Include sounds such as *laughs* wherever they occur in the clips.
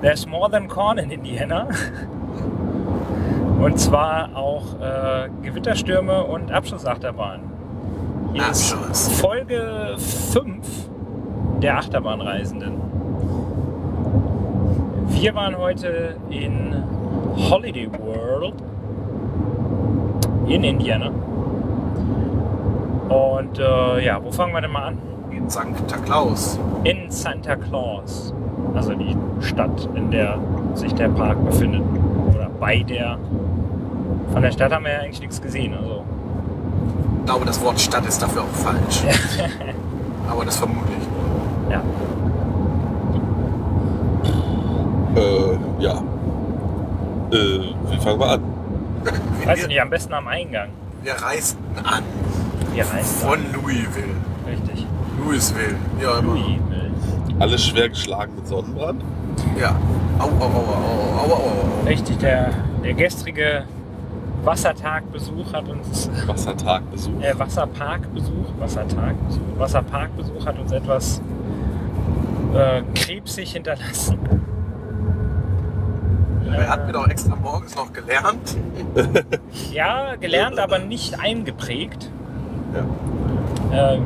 There's more than corn in Indiana. Und zwar auch äh, Gewitterstürme und Abschussachterbahnen. Hier ist Abschuss. Folge 5 der Achterbahnreisenden. Wir waren heute in Holiday World in Indiana. Und äh, ja, wo fangen wir denn mal an? In Santa Claus. In Santa Claus. Also die Stadt, in der sich der Park befindet. Oder bei der. Von der Stadt haben wir ja eigentlich nichts gesehen. Also Ich glaube, das Wort Stadt ist dafür auch falsch. *laughs* Aber das vermute ich. ja. Äh, ja. Äh, wie fangen wir an? Weiß ich nicht, am besten am Eingang. wir reisten an. Wir reisen. Von Louisville. Richtig. Louisville. Ja, immer. Louisville. Alles schwer geschlagen mit Sonnenbrand? Ja. Au, au, au, au, au, au, au. Richtig, der, der gestrige Wassertagbesuch hat uns. Wassertagbesuch. Äh, Wasserparkbesuch, Wassertagbesuch, Wasserparkbesuch hat uns etwas äh, krebsig hinterlassen. Er hat mir doch extra morgens noch gelernt. *laughs* Ja, gelernt, aber nicht eingeprägt, Ja. äh,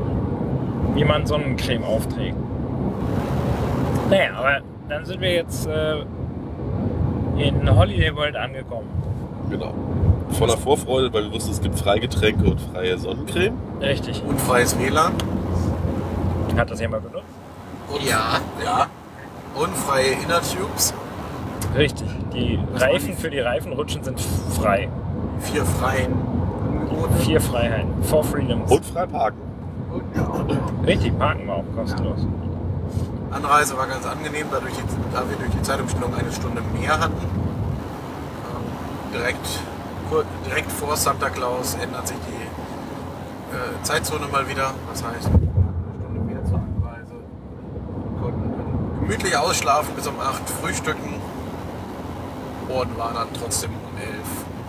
wie man Sonnencreme aufträgt. Naja, aber dann sind wir jetzt äh, in Holiday World angekommen. Genau. Voller Vorfreude, weil wir wussten, es gibt Freigetränke und freie Sonnencreme. Richtig. Und freies WLAN. Hat das jemand benutzt? Und, ja. Ja. Und freie Inner Tubes. Richtig. Die Was Reifen für die Reifenrutschen sind frei. Vier freien. Vier Freiheiten. Four Freedoms. Und frei parken. Und ja. Richtig, parken wir auch kostenlos. Anreise war ganz angenehm, da, durch die, da wir durch die Zeitumstellung eine Stunde mehr hatten. Ähm, direkt, direkt vor Santa Claus ändert sich die äh, Zeitzone mal wieder. Das heißt, eine Stunde mehr zur Anreise. Konnten gemütlich ausschlafen bis um 8 frühstücken und waren dann trotzdem um 11,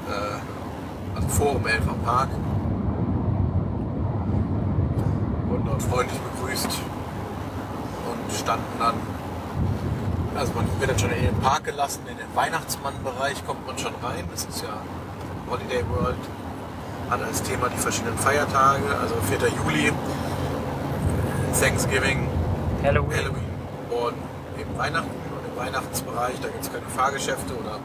äh, also vor um 11 am Park. Wurden dort freundlich begrüßt standen dann, also man wird dann schon in den Park gelassen, in den Weihnachtsmannbereich kommt man schon rein. Das ist ja Holiday World, hat als Thema die verschiedenen Feiertage, also 4. Juli, Thanksgiving, Halloween. Halloween und eben Weihnachten. Und im Weihnachtsbereich, da gibt es keine Fahrgeschäfte oder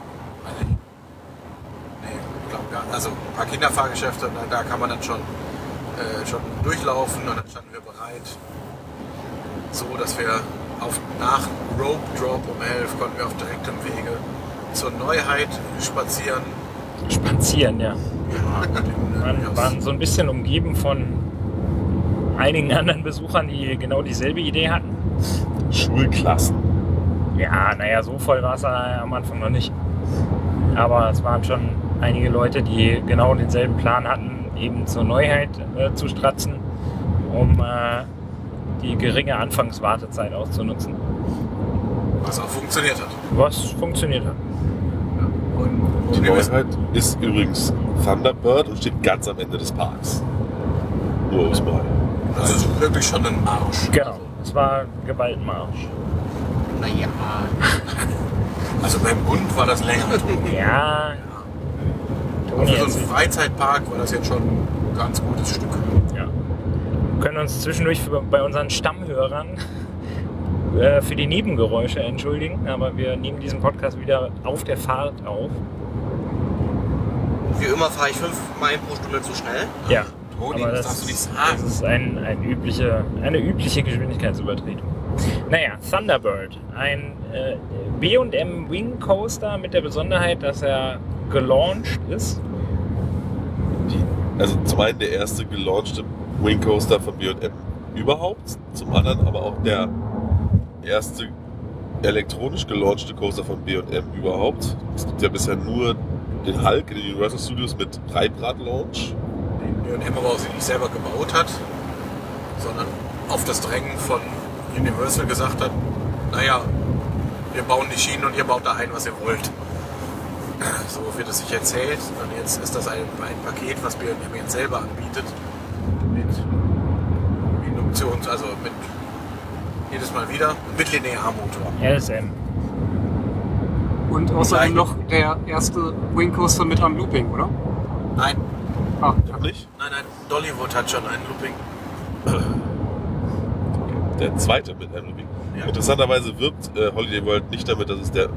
gar also ein paar Kinderfahrgeschäfte und da kann man dann schon, äh, schon durchlaufen und dann standen wir bereit, so dass wir auf, nach Rope Drop um 11 konnten wir auf direktem Wege zur Neuheit spazieren. Spazieren, ja. Wir waren so ein bisschen umgeben von einigen anderen Besuchern, die genau dieselbe Idee hatten. Schulklassen. Ja, naja, so voll war es am Anfang noch nicht. Aber es waren schon einige Leute, die genau denselben Plan hatten, eben zur Neuheit äh, zu stratzen, um äh, die geringe Anfangswartezeit auszunutzen. was auch funktioniert hat. Was funktioniert hat. Und Die Neuheit ist übrigens Thunderbird und steht ganz am Ende des Parks. Nur ums Mal. das ist wirklich schon ein Marsch. Genau, es war Gewaltmarsch. Naja. Also beim Bund war das länger. *laughs* Ja, Aber Toni für so einen. Freizeitpark war das jetzt schon ein ganz gutes Stück. Können uns zwischendurch für, bei unseren Stammhörern äh, für die Nebengeräusche entschuldigen, aber wir nehmen diesen Podcast wieder auf der Fahrt auf. Wie immer fahre ich fünf Meilen pro Stunde zu schnell. Ja. Toni, aber das das, darfst du nicht das sagen. ist ein, ein übliche, eine übliche Geschwindigkeitsübertretung. Naja, Thunderbird, ein äh, B&M Wing Coaster mit der Besonderheit, dass er gelauncht ist. Die, also zum einen der erste gelaunchte Wing Coaster von B&M überhaupt, zum anderen aber auch der erste elektronisch gelaunchte Coaster von B&M überhaupt. Es gibt ja bisher nur den Hulk in den Universal Studios mit Treibrad-Launch. Den Björn aber auch nicht selber gebaut hat, sondern auf das Drängen von Universal gesagt hat, naja, wir bauen die Schienen und ihr baut da ein, was ihr wollt. So wird es sich erzählt. Und jetzt ist das ein, ein Paket, was BM jetzt selber anbietet. Mit Induktions-, also mit jedes Mal wieder mit Linearmotor. LSM. Und außerdem noch der erste Wing Coaster mit einem Looping, oder? Nein, Ah, Noch nicht? nein, nein. Dollywood hat schon einen Looping. Der zweite mit einem Looping. Ja. Interessanterweise wirbt äh, Holiday World nicht damit, dass es der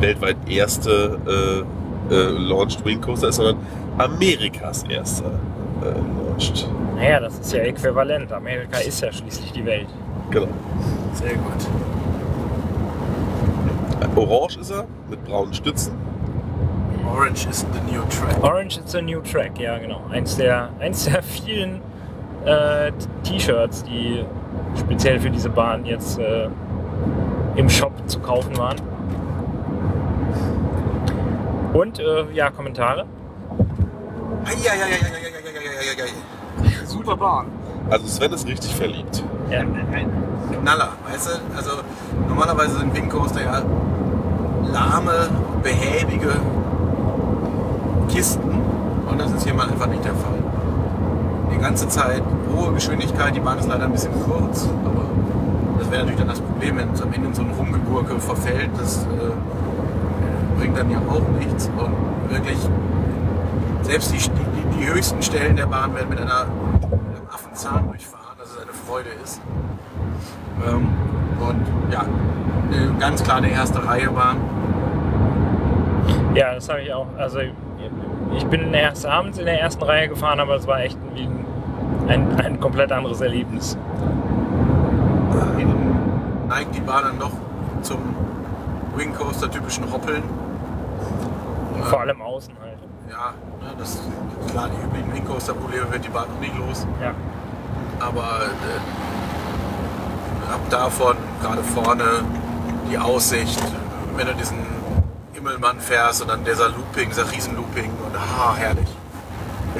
weltweit erste äh, äh, Launched Wing Coaster ist, sondern Amerikas erster äh, Launched. Naja, das ist ja äquivalent. Amerika ist ja schließlich die Welt. Genau. Sehr gut. Äh, Orange ist er, mit braunen Stützen. Orange is the new track. Orange is a new track, ja genau. Eins der, eins der vielen äh, T-Shirts, die speziell für diese Bahn jetzt äh, im Shop zu kaufen waren. Und äh, ja, Kommentare. Super Bahn. Also Sven ist richtig verliebt. Ja, Knaller, weißt du? Also normalerweise sind Wing Coaster ja lahme, behäbige Kisten und das ist hier mal einfach nicht der Fall. Die ganze Zeit hohe Geschwindigkeit, die Bahn ist leider ein bisschen kurz, aber das wäre natürlich dann das Problem, wenn es am Ende in so ein Rumgegurke verfällt, das äh, bringt dann ja auch nichts und wirklich selbst die, die, die höchsten Stellen der Bahn werden mit einer mit einem Affenzahn durchfahren, dass es eine Freude ist. Ähm, und ja, äh, ganz klar eine erste Reihe Bahn. ja das habe ich auch. Also ich bin erst abends in der ersten Reihe gefahren, aber es war echt wie ein, ein, komplett anderes Erlebnis. Hinten neigt die Bahn dann doch zum Wing Coaster typischen Hoppeln. Vor allem außen halt. Ja, ne, das klar, die üblichen Wing Coaster Probleme wird die Bahn noch nicht los. Ja. Aber äh, ab davon, gerade vorne, die Aussicht, wenn du diesen Immelmann fährst und dann dieser Looping, dieser Riesenlooping und ah, herrlich.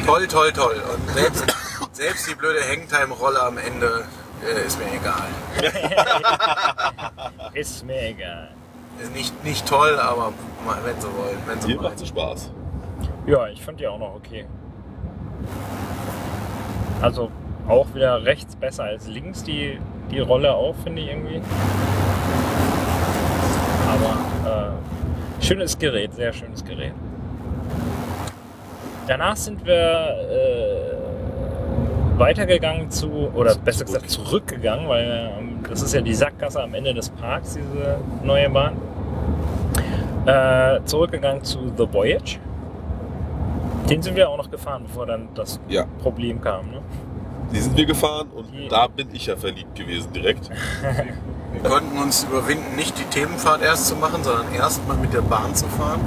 Toll, toll, toll. Und selbst, selbst die blöde Hangtime-Rolle am Ende äh, ist mir egal. *laughs* Ist mir egal. Ist nicht, nicht toll, aber wenn sie wollen, wenn sie wollen. macht es Spaß. Ja, ich fand die auch noch okay. Also auch wieder rechts besser als links die, die Rolle auch, finde ich irgendwie. Aber äh, schönes Gerät, sehr schönes Gerät. Danach sind wir äh, weitergegangen zu, oder besser gesagt zurückgegangen, weil ähm, das ist ja die Sackgasse am Ende des Parks, diese neue Bahn. Äh, zurückgegangen zu The Voyage. Den sind wir auch noch gefahren, bevor dann das Ja. Problem kam. Ne? Die sind wir gefahren und Die- da bin ich ja verliebt gewesen direkt. *laughs* Wir konnten uns überwinden, nicht die Themenfahrt erst zu machen, sondern erst mal mit der Bahn zu fahren.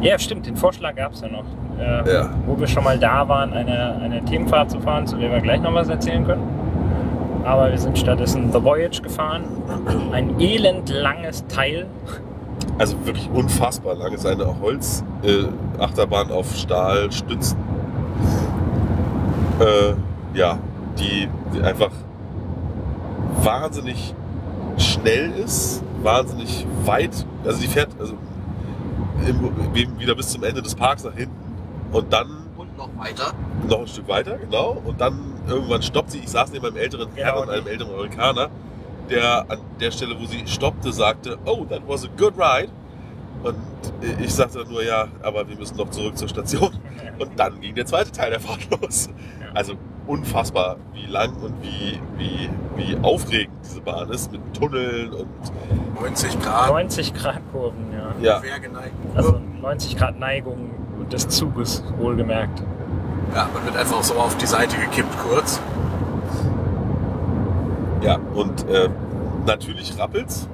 Ja, stimmt, den Vorschlag gab es ja noch. Äh, Ja. Wo wir schon mal da waren, eine, eine Themenfahrt zu fahren, zu der wir gleich noch was erzählen können. Aber wir sind stattdessen The Voyage gefahren. Ein elendlanges Teil. Also wirklich unfassbar lang. Es ist eine Holz-Achterbahn äh, Achterbahn auf Stahlstützen. Äh, ja, die, die einfach wahnsinnig schnell ist, wahnsinnig weit. Also die fährt also im, wieder bis zum Ende des Parks nach hinten und dann Und noch weiter. noch ein Stück weiter, genau. Und dann irgendwann stoppt sie. Ich saß neben einem älteren Herrn Genau, und einem älteren Amerikaner, der an der Stelle, wo sie stoppte, sagte, oh, that was a good ride. Und ich sagte nur, ja, aber wir müssen noch zurück zur Station. *laughs* Und dann ging der zweite Teil der Fahrt *laughs* los. Also unfassbar, wie lang und wie, wie, wie aufregend diese Bahn ist mit Tunneln und 90 Grad, 90 Grad Kurven, ja. ja. Also 90 Grad Neigung des Zuges, wohlgemerkt. Ja, man wird einfach so auf die Seite gekippt kurz. Ja. Und äh, natürlich rappelt's.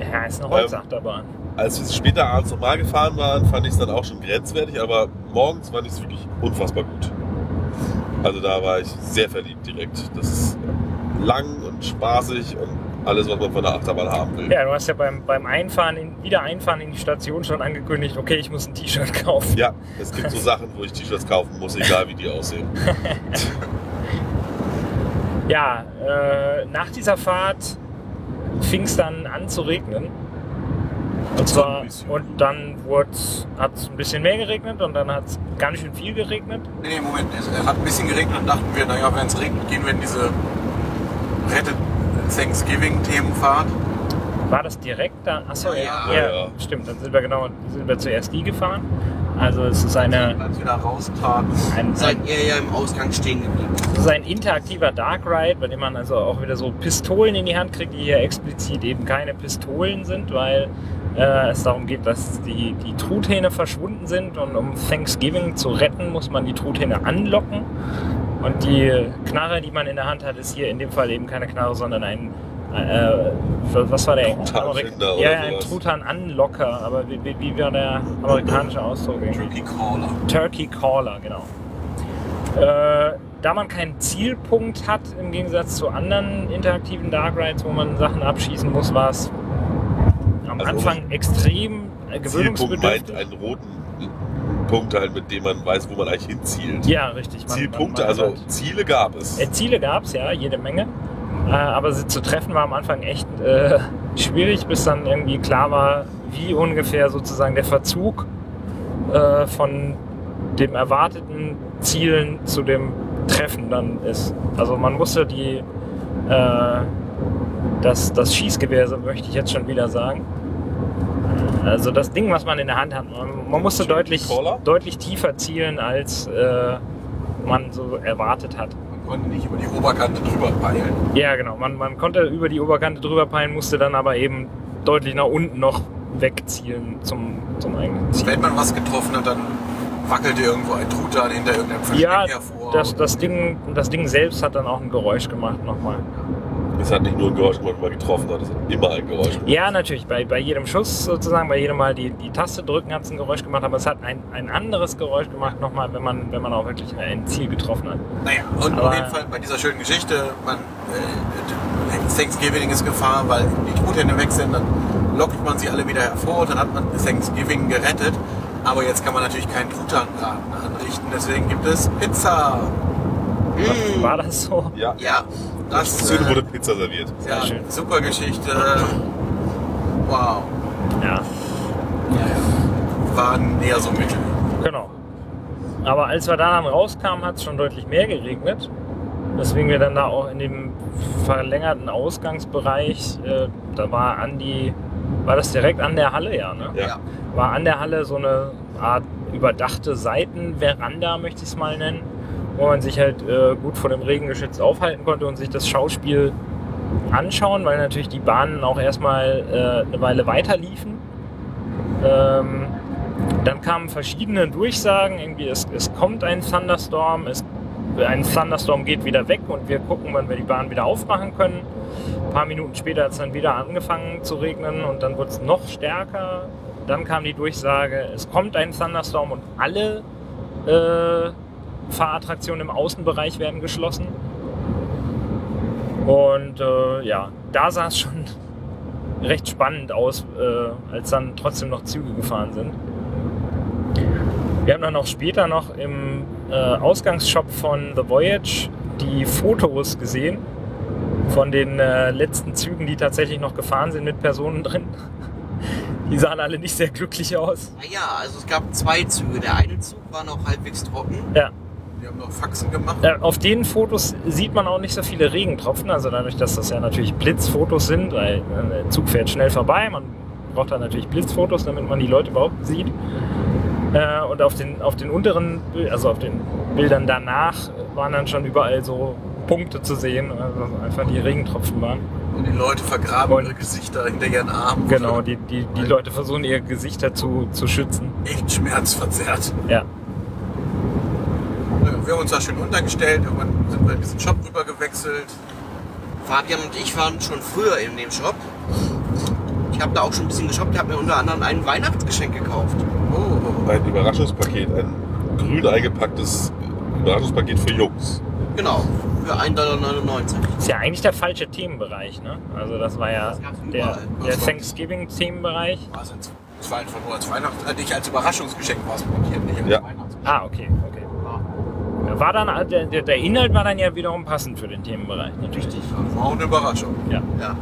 Ja, ist eine Holzachterbahn. Als wir später abends nochmal gefahren waren, fand ich es dann auch schon grenzwertig, aber morgens fand ich es wirklich unfassbar gut. Also da war ich sehr verliebt direkt. Das ist lang und spaßig und alles, was man von der Achterbahn haben will. Ja, du hast ja beim, beim Einfahren, in, wieder Einfahren in die Station schon angekündigt, okay, ich muss ein T-Shirt *laughs* kaufen. Ja, es gibt so Sachen, wo ich T-Shirts kaufen muss, egal wie die aussehen. *laughs* Ja, äh, nach dieser Fahrt fing es dann an zu regnen. Und zwar, und dann hat es ein bisschen mehr geregnet und dann hat es ganz schön viel geregnet. Nee, nee, Moment, es hat ein bisschen geregnet und dachten wir, naja, wenn es regnet, gehen wir in diese Rettet Thanksgiving-Themenfahrt. War das direkt da? Achso, ja, Ja, ja, ja. stimmt. Dann sind wir genau, sind wir zuerst die gefahren. Also es ist eine, ein, Seid ihr ja im Ausgang stehen geblieben. es ist ein interaktiver Dark Ride, bei dem man also auch wieder so Pistolen in die Hand kriegt, die hier explizit eben keine Pistolen sind, weil äh, es darum geht, dass die, die Truthähne verschwunden sind und um Thanksgiving zu retten, muss man die Truthähne anlocken. Und die Knarre, die man in der Hand hat, ist hier in dem Fall eben keine Knarre, sondern ein äh, was war der Truthahnfinder Ja, ein. Truthahnanlocker, aber wie, wie, war der amerikanische Ausdruck? Turkey Caller. Turkey Caller, genau. Äh, da man keinen Zielpunkt hat, im Gegensatz zu anderen interaktiven Dark Rides, wo man Sachen abschießen muss, war es am Also Anfang extrem äh, Zielpunkt meint gewöhnungsbedürftig. einen roten Punkt halt, mit dem man weiß, wo man eigentlich hinzielt. Ja, richtig. Man- Zielpunkte, man- man also hat- Ziele gab es. Äh, Ziele gab es ja, jede Menge. Äh, aber sie zu treffen war am Anfang echt äh, schwierig, bis dann irgendwie klar war, wie ungefähr sozusagen der Verzug äh, von dem erwarteten Zielen zu dem Treffen dann ist. Also man musste die äh, das, das Schießgewehr, so möchte ich jetzt schon wieder sagen. Also das Ding, was man in der Hand hat, man, man musste deutlich, deutlich tiefer zielen, als äh, man so erwartet hat. Man konnte nicht über die Oberkante drüber peilen. Ja, genau. Man, man konnte über die Oberkante drüber peilen, musste dann aber eben deutlich nach unten noch wegzielen zum, zum eigentlichen Ziel. Wenn man was getroffen hat, dann wackelte irgendwo ein Truthahn hinter irgendeinem Versteck Ja, hervor. das, das, Ding, das Ding selbst hat dann auch ein Geräusch gemacht nochmal. Es hat nicht nur ein Geräusch gemacht, wenn man getroffen hat, es hat immer ein Geräusch gemacht. Ja, natürlich. Bei, bei jedem Schuss sozusagen, bei jedem Mal die, die Taste drücken hat es ein Geräusch gemacht, aber es hat ein, ein anderes Geräusch gemacht nochmal, wenn man, wenn man auch wirklich ein Ziel getroffen hat. Naja, und Aber- auf jeden Fall bei dieser schönen Geschichte, man, äh, Thanksgiving ist Gefahr, weil die Truthähne weg sind, dann lockt man sie alle wieder hervor und dann hat man Thanksgiving gerettet. Aber jetzt kann man natürlich keinen Truthahnbraten anrichten, deswegen gibt es Pizza. War das so? Ja, Ja, das Szene äh, wurde Pizza serviert. ja, schön. super Geschichte. Wow. Ja. War näher so mittel. Genau. Aber als wir da dann rauskamen, hat es schon deutlich mehr geregnet. Deswegen wir dann da auch in dem verlängerten Ausgangsbereich, äh, da war an die, war das direkt an der Halle, ja, ne? Ja. War an der Halle so eine Art überdachte Seitenveranda, möchte ich es mal nennen, wo man sich halt äh, gut vor dem Regen geschützt aufhalten konnte und sich das Schauspiel anschauen, weil natürlich die Bahnen auch erstmal äh, eine Weile weiter liefen. Ähm, dann kamen verschiedene Durchsagen, irgendwie es, es kommt ein Thunderstorm, es, ein Thunderstorm geht wieder weg und wir gucken, wann wir die Bahn wieder aufmachen können. Ein paar Minuten später hat es dann wieder angefangen zu regnen und dann wurde es noch stärker. Dann kam die Durchsage, es kommt ein Thunderstorm und alle äh, Fahrattraktionen im Außenbereich werden geschlossen. Und äh, ja, da sah es schon *laughs* recht spannend aus, äh, als dann trotzdem noch Züge gefahren sind. Wir haben dann auch später noch im äh, Ausgangsshop von The Voyage die Fotos gesehen von den äh, letzten Zügen, die tatsächlich noch gefahren sind mit Personen drin. *laughs* Die sahen alle nicht sehr glücklich aus. Naja, also es gab zwei Züge. Der eine Zug war noch halbwegs trocken. Ja, Wir haben noch Faxen gemacht. Äh, auf den Fotos sieht man auch nicht so viele Regentropfen, also dadurch, dass das ja natürlich Blitzfotos sind, weil äh, der Zug fährt schnell vorbei, man braucht dann natürlich Blitzfotos, damit man die Leute überhaupt sieht. Äh, und auf den, auf den unteren, also auf den Bildern danach waren dann schon überall so Punkte zu sehen, also einfach die Regentropfen waren. Und die Leute vergraben Und- ihre Gesichter hinter ihren Armen. Genau, die, die, die Leute versuchen ihre Gesichter zu, zu schützen. Echt schmerzverzerrt. Ja. Wir haben uns da schön untergestellt, irgendwann sind wir in diesen Shop rüber gewechselt. Fabian und ich waren schon früher in dem Shop. Ich habe da auch schon ein bisschen geshoppt. Ich habe mir unter anderem ein Weihnachtsgeschenk gekauft. Oh, Ein Überraschungspaket, ein grün eingepacktes Überraschungspaket für Jungs. Genau, für 1,99 Dollar. Ist ja eigentlich der falsche Themenbereich, ne? Also das war ja Das der, der Das Thanksgiving-Themenbereich. war es als, es war einfach nur als Weihnachts... Äh, nicht als Überraschungsgeschenk war es nicht als Ja. Weihnachtsgeschenk. Ah, okay, okay. War dann, der, der der Inhalt war dann ja wiederum passend für den Themenbereich, natürlich. Das war auch eine Überraschung. Ja. Ja.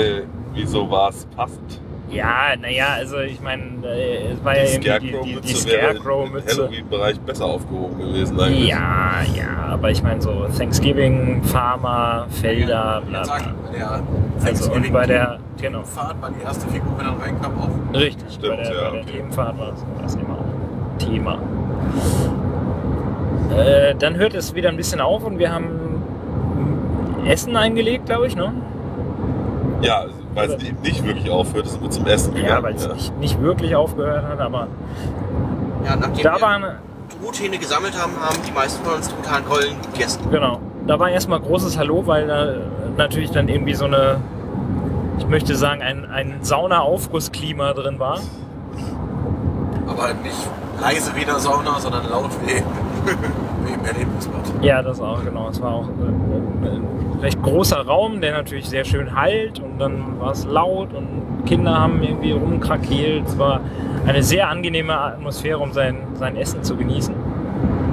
Äh, wieso war es passend? Ja, naja, also ich meine, äh, es war ja Die irgendwie die, die, die Scarecrow-Mütze. Halloween-Bereich besser aufgehoben gewesen eigentlich. Ja, ja, aber ich meine so Thanksgiving, Farmer, Felder, bla bla. der Also und bei der, genau, Fahrt war die erste Figur, wenn dann reinkam, auch. richtig, Stimmt, bei der, ja, bei der okay. Themenfahrt war das, war das immer auch Thema. Äh, dann hört es wieder ein bisschen auf und wir haben Essen eingelegt, glaube ich, ne? Ja, weil es eben nicht wirklich aufhört, sind wir zum Essen gegangen. Ja, weil es nicht, nicht wirklich aufgehört hat, aber Ja, nachdem da wir waren, Truthähne gesammelt haben, haben die meisten von uns Truthahnkollen gegessen. genau, da war erstmal großes Hallo, weil da natürlich dann irgendwie so eine, ich möchte sagen, ein, ein Sauna-Aufgussklima drin war. Aber halt nicht leise wie in der Sauna, sondern laut wie im Erlebnisbad. Ja, das auch, genau. Es war auch äh, ein recht großer Raum, der natürlich sehr schön halt und dann war es laut und Kinder haben irgendwie rumkrakeelt. Es war eine sehr angenehme Atmosphäre, um sein, sein Essen zu genießen.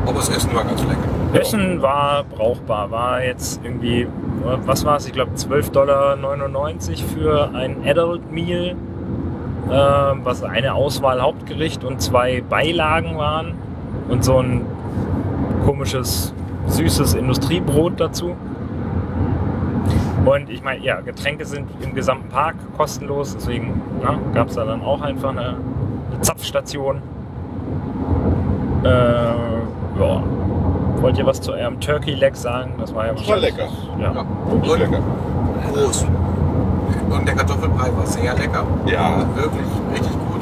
Aber das Essen war ganz lecker. Essen war brauchbar, war jetzt irgendwie, was war es? Ich glaube 12,99 Dollar für ein Adult Meal, äh, was eine Auswahl Hauptgericht und zwei Beilagen waren und so ein komisches, süßes Industriebrot dazu. Und ich meine, ja, Getränke sind im gesamten Park kostenlos, deswegen gab es da dann auch einfach eine, eine Zapfstation. Äh, ja. Wollt ihr was zu eurem Turkey Leg sagen? Das war ja Das war wahrscheinlich- lecker. Ja. Ja. Und, lecker. Groß. und der Kartoffelbrei war sehr lecker. Ja. Wirklich richtig gut.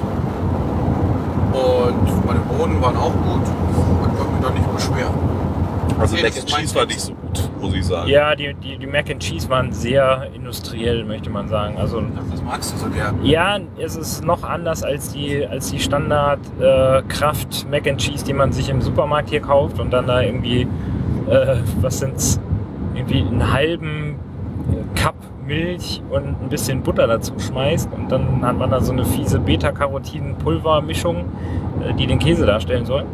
Und meine Bohnen waren auch gut. Da nicht beschweren. Also Mac and Cheese war nicht so gut, muss ich sagen. Ja, die, die, die Mac and Cheese waren sehr industriell, möchte man sagen. Also Das magst du so gern. ja, es ist noch anders als die, als die Standard äh, Kraft Mac and Cheese, die man sich im Supermarkt hier kauft und dann da irgendwie, äh, was sind's, irgendwie einen halben äh, Cup Milch und ein bisschen Butter dazu schmeißt und dann hat man da so eine fiese Beta-Carotin-Pulvermischung, äh, die den Käse darstellen soll.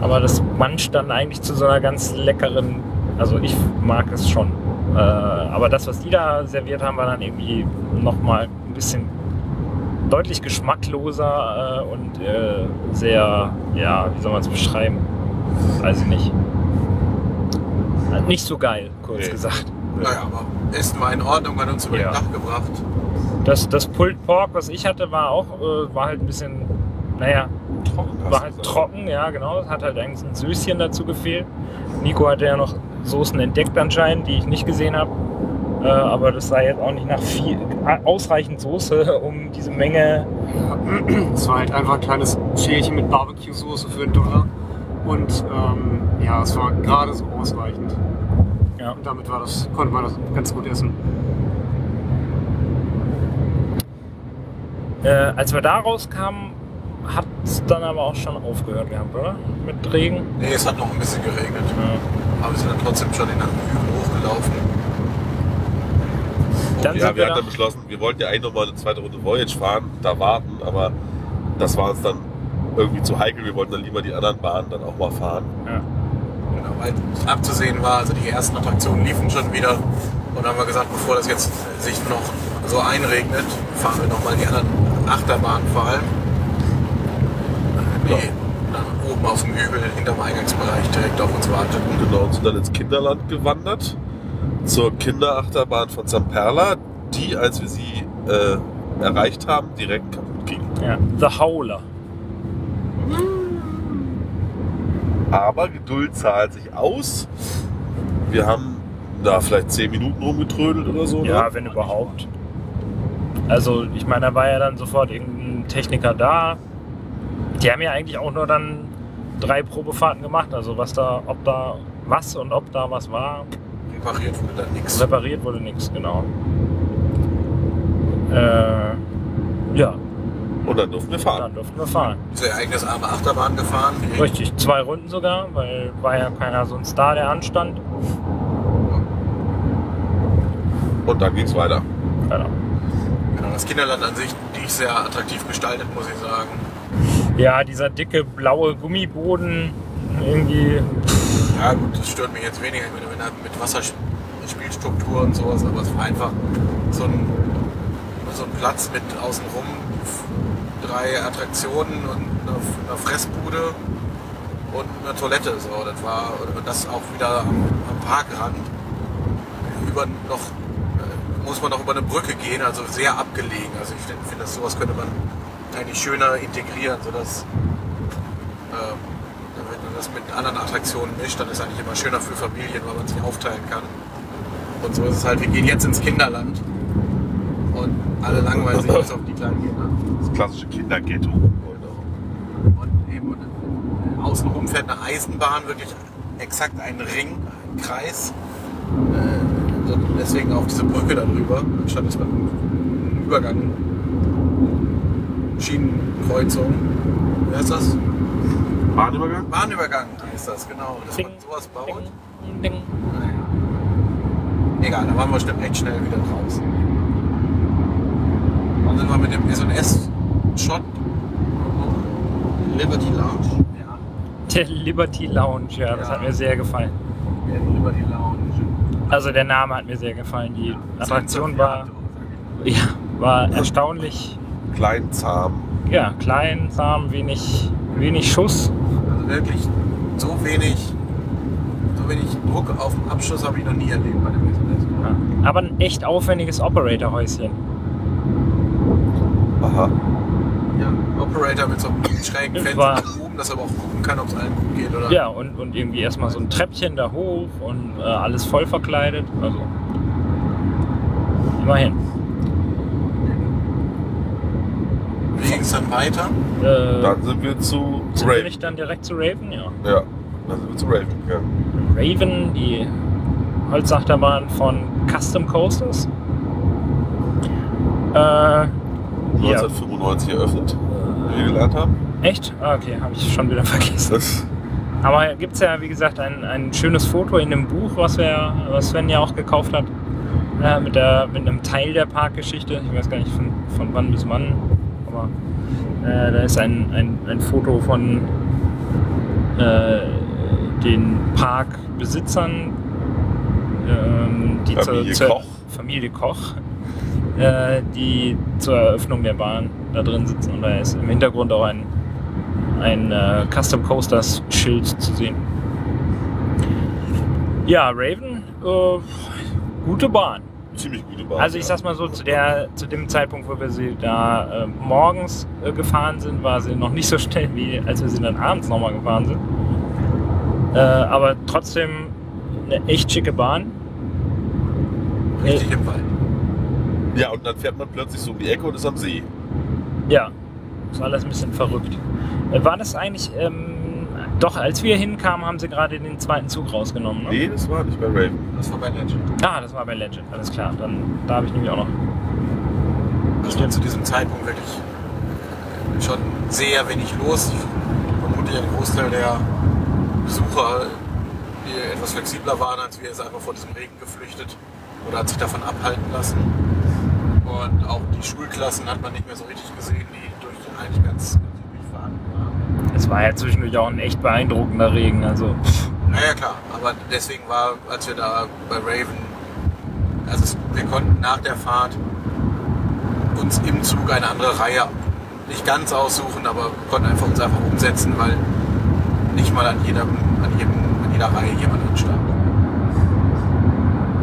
Aber das mancht dann eigentlich zu so einer ganz leckeren, also ich mag es schon. Äh, aber das, was die da serviert haben, war dann irgendwie nochmal ein bisschen deutlich geschmackloser äh, und äh, sehr, ja, wie soll man es beschreiben? Weiß ich nicht. Nicht so geil, kurz Nee. gesagt. Naja, aber Essen war in Ordnung, hat uns über Ja. den Dach gebracht. Das, das Pulled Pork, was ich hatte, war auch, äh, war halt ein bisschen, naja, Trocken war halt gesagt. trocken, ja genau. Es hat halt eigentlich ein Süßchen dazu gefehlt. Nico hatte ja noch Soßen entdeckt anscheinend, die ich nicht gesehen habe. Äh, aber das sah jetzt auch nicht nach viel, ausreichend Soße, *laughs* um diese Menge. Es war halt einfach ein kleines Schälchen mit Barbecue-Soße für einen Dollar. Und ähm, ja, es war gerade so ausreichend. Ja. Und damit war das, konnte man das ganz gut essen. Äh, als wir da rauskamen, hat es dann aber auch schon aufgehört gehabt, oder? Mit Regen. Nee, es hat noch ein bisschen geregnet. Ja. Aber wir sind dann trotzdem schon in den Hügel hochgelaufen. Dann Ja, wir wir hatten da. dann beschlossen, wir wollten ja eigentlich nochmal eine zweite Runde Voyage fahren, da warten, aber das war uns dann irgendwie zu heikel. Wir wollten dann lieber die anderen Bahnen dann auch mal fahren. Ja. Genau, weil abzusehen war, also die ersten Attraktionen liefen schon wieder. Und dann haben wir gesagt, bevor das jetzt sich noch so einregnet, fahren wir nochmal die anderen Achterbahnen vor allem. Die dann oben auf dem Hügel hinterm Eingangsbereich direkt auf uns warteten. Genau, und sind dann ins Kinderland gewandert, zur Kinderachterbahn von Zamperla, die, als wir sie äh, erreicht haben, direkt kaputt ging. ja. The Howler. Aber Geduld zahlt sich aus. Wir haben da vielleicht 10 Minuten rumgetrödelt oder so. Ja, ne? wenn überhaupt. Also, ich meine, da war ja dann sofort irgendein Techniker da. Die haben ja eigentlich auch nur dann drei Probefahrten gemacht. Also, was da, ob da was und ob da was war, Repariert wurde dann nichts. repariert wurde nichts, genau. Äh, ja, Und dann durften wir fahren. dann durften wir fahren. Diese ereignisarme Achterbahn gefahren. Richtig, zwei Runden sogar, weil war ja keiner so ein Star, der anstand. Und dann ging es weiter. Genau. Genau, das Kinderland an sich, die ist sehr attraktiv gestaltet, muss ich sagen. Ja, dieser dicke blaue Gummiboden, irgendwie Ja gut, das stört mich jetzt weniger, wenn er mit Wasserspielstruktur und sowas, aber es war einfach so, ein, so ein Platz mit außenrum drei Attraktionen und einer, einer Fressbude und eine Toilette. So, das war das auch wieder am, am Parkrand. Über noch äh, muss man noch über eine Brücke gehen, also sehr abgelegen. Also ich finde, find, sowas könnte man eigentlich schöner integrieren, sodass ähm, wenn man das mit anderen Attraktionen mischt, dann ist es eigentlich immer schöner für Familien, weil man sich aufteilen kann. Und so ist es halt, wir gehen jetzt ins Kinderland und alle langweilen sich *laughs* bis auf die kleinen Kinder. Das klassische Kinderghetto. Und eben äh, außenrum fährt eine Eisenbahn, wirklich exakt ein Ring, ein Kreis. Äh, deswegen auch diese Brücke darüber, anstatt dass man einen Übergang, Schienenkreuzung, wie heißt das? Bahnübergang? Bahnübergang heißt das, genau. Dass Ding, man sowas baut. Ding, ding. Egal, da waren wir bestimmt echt schnell wieder draußen. Dann sind wir mit dem S&S-Shot. Liberty Lounge. Ja. Der Liberty Lounge, ja, das Ja. hat mir sehr gefallen. Über die Lounge. Also der Name hat mir sehr gefallen. Die Attraktion war, ja, war erstaunlich Klein, zahm. ja, klein, zahm, wenig, wenig Schuss. Also wirklich so wenig, so wenig Druck auf dem Abschuss habe ich noch nie erlebt bei dem S&S. Ja. Aber ein echt aufwendiges Operator-Häuschen. Aha. Ja, Operator mit so einem schrägen Fenster oben, dass er aber auch gucken kann, ob es allen gut geht oder. Ja, und, und irgendwie erstmal so ein Treppchen da hoch und äh, alles voll verkleidet. Also immerhin. Wie ging es dann weiter? Äh, Dann sind wir zu sind wir Raven. nicht dann direkt zu Raven? Ja. Ja, dann sind wir zu Raven gegangen. Raven, die Holzachterbahn von Custom Coasters. Äh, ja. 1995 eröffnet, wie wir gelernt haben. Echt? Ah, okay, habe ich schon wieder vergessen. Das, Aber gibt es ja, wie gesagt, ein, ein schönes Foto in dem Buch, was, wir, was Sven ja auch gekauft hat, äh, mit, der, mit einem Teil der Parkgeschichte. Ich weiß gar nicht von, von wann bis wann, aber äh, da ist ein, ein, ein Foto von äh, den Parkbesitzern, ähm, die Familie zur, zur Koch. Familie Koch, äh, die zur Eröffnung der Bahn da drin sitzen. Und da ist im Hintergrund auch ein, ein äh, Custom Coasters Schild zu sehen. Ja, Raven, äh, gute Bahn. Ziemlich gute Bahn. Also ich sag's mal so, zu, der, zu dem Zeitpunkt, wo wir sie da äh, morgens äh, gefahren sind, war sie noch nicht so schnell, wie als wir sie dann abends nochmal gefahren sind. Äh, aber trotzdem eine echt schicke Bahn. Richtig im Wald. Ja, und dann fährt man plötzlich so um die Ecke und ist am See. Ja, das war alles ein bisschen verrückt. Äh, war das eigentlich, ähm, doch, als wir hinkamen, haben sie gerade den zweiten Zug rausgenommen. Ne? Nee, das war nicht bei Raven. Das war bei Legend. Ah, das war bei Legend, alles klar. Dann, da habe ich nämlich auch noch. Das war zu diesem Zeitpunkt wirklich schon sehr wenig los. Ich vermute, ein Großteil der Besucher, die etwas flexibler waren als wir, ist einfach vor diesem Regen geflüchtet oder hat sich davon abhalten lassen. Und auch die Schulklassen hat man nicht mehr so richtig gesehen, die durch eigentlich ganz, ganz üblich fahren waren. Es war ja zwischendurch auch ein echt beeindruckender Regen. Also, Naja klar, aber deswegen war, als wir da bei Raven, also wir konnten nach der Fahrt uns im Zug eine andere Reihe nicht ganz aussuchen, aber konnten einfach uns einfach umsetzen, weil nicht mal an jedem, an jedem, an jeder Reihe jemand anstand.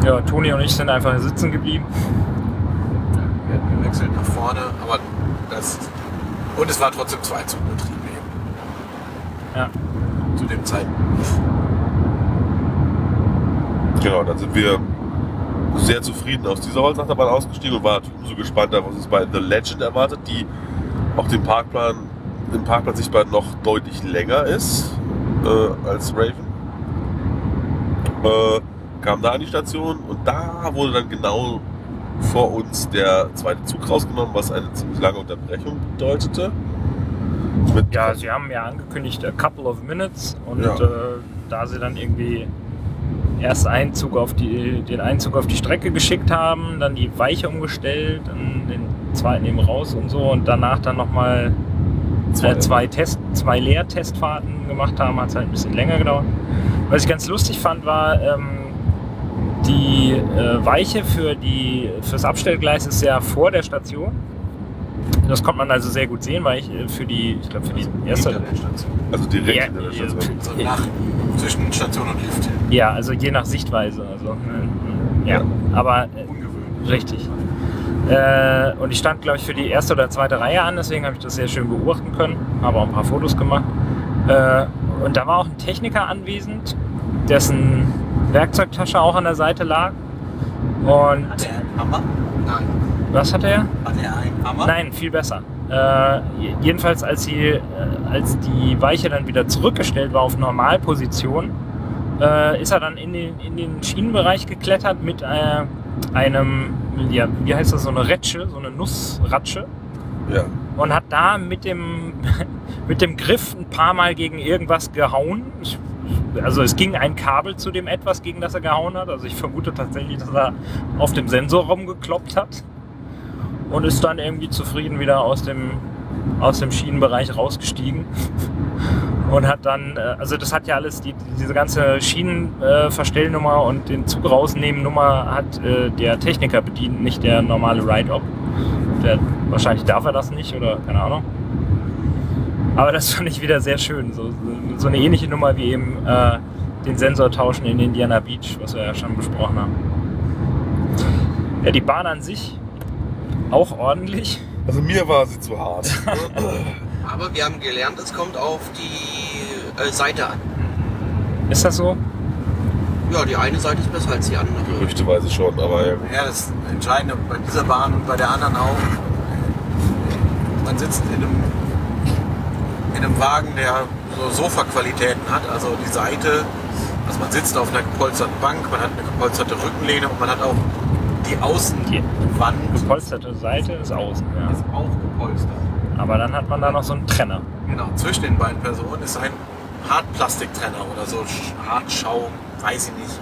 ja, Toni und ich sind einfach sitzen geblieben. Wir hatten gewechselt nach vorne, aber das und es war trotzdem Zweizugbetrieb eben Ja. zu dem Zeitpunkt. Genau, dann sind wir sehr zufrieden aus dieser Holzachterbahn ausgestiegen und waren umso gespannter, was uns bei The Legend erwartet, die auch dem Parkplan, im Parkplan sichtbar noch deutlich länger ist äh, als Raven. Äh, kam da an die Station und da wurde dann genau vor uns der zweite Zug rausgenommen, was eine ziemlich lange Unterbrechung bedeutete. Ja, sie haben ja angekündigt, a couple of minutes. Und Ja. äh, da sie dann irgendwie erst Einzug auf die, den Einzug auf die Strecke geschickt haben, dann die Weiche umgestellt, dann den zweiten eben raus und so und danach dann nochmal äh, zwei, Test, zwei Leertestfahrten gemacht haben, hat es halt ein bisschen länger gedauert. Was ich ganz lustig fand, war, ähm, die äh, Weiche für die, fürs Abstellgleis ist ja vor der Station. Das konnte man also sehr gut sehen, weil ich äh, für die, ich glaube für die erste, Hinter der Station. Also direkt Ja, hinter der ja. Station. So nach, zwischen Station und Lift. ja, also je nach Sichtweise, also äh, ja, aber äh, Ungewöhnlich. Richtig. Äh, und ich stand, glaube ich, für die erste oder zweite Reihe an, deswegen habe ich das sehr schön beobachten können. Habe auch ein paar Fotos gemacht. Äh, und da war auch ein Techniker anwesend, dessen Werkzeugtasche auch an der Seite lag. Und Hat er einen Hammer? Nein. Was hat er? Hat er einen Hammer? Nein, viel besser. Äh, jedenfalls, als, sie, äh, als die Weiche dann wieder zurückgestellt war auf Normalposition, äh, ist er dann in den, in den Schienenbereich geklettert mit äh, einem, ja, wie heißt das, so eine Retsche, so eine Nussratsche Ja. und hat da mit dem, *laughs* mit dem Griff ein paar Mal gegen irgendwas gehauen. Ich, also es ging ein Kabel zu dem etwas, gegen das er gehauen hat. Also ich vermute tatsächlich, dass er auf dem Sensor rumgekloppt hat und ist dann irgendwie zufrieden wieder aus dem, aus dem Schienenbereich rausgestiegen. Und hat dann, äh, also das hat ja alles, die, diese ganze Schienenverstellnummer und den Zug rausnehmen Nummer hat äh, der Techniker bedient, nicht der normale Ride-Op. Wahrscheinlich darf er das nicht oder keine Ahnung. Aber das *laughs* fand ich wieder sehr schön. So, so eine ähnliche Nummer wie eben äh, den Sensor tauschen in Indiana Beach, was wir ja schon besprochen haben. Ja, die Bahn an sich auch ordentlich. Also mir war sie zu hart. *laughs* Aber wir haben gelernt, es kommt auf die äh, Seite an. Ist das so? Ja, die eine Seite ist besser als die andere. Gerüchteweise schon, aber ja. Ja, das Entscheidende bei dieser Bahn und bei der anderen auch. Man sitzt in einem, in einem Wagen, der so Sofa-Qualitäten hat. Also die Seite, also man sitzt auf einer gepolsterten Bank, man hat eine gepolsterte Rückenlehne und man hat auch die Außenwand Gepolsterte Seite ist außen, ja. ist auch gepolstert. Aber dann hat man da noch so einen Trenner. Genau, zwischen den beiden Personen ist ein Hartplastiktrenner oder so Sch- Hartschaum, weiß ich nicht.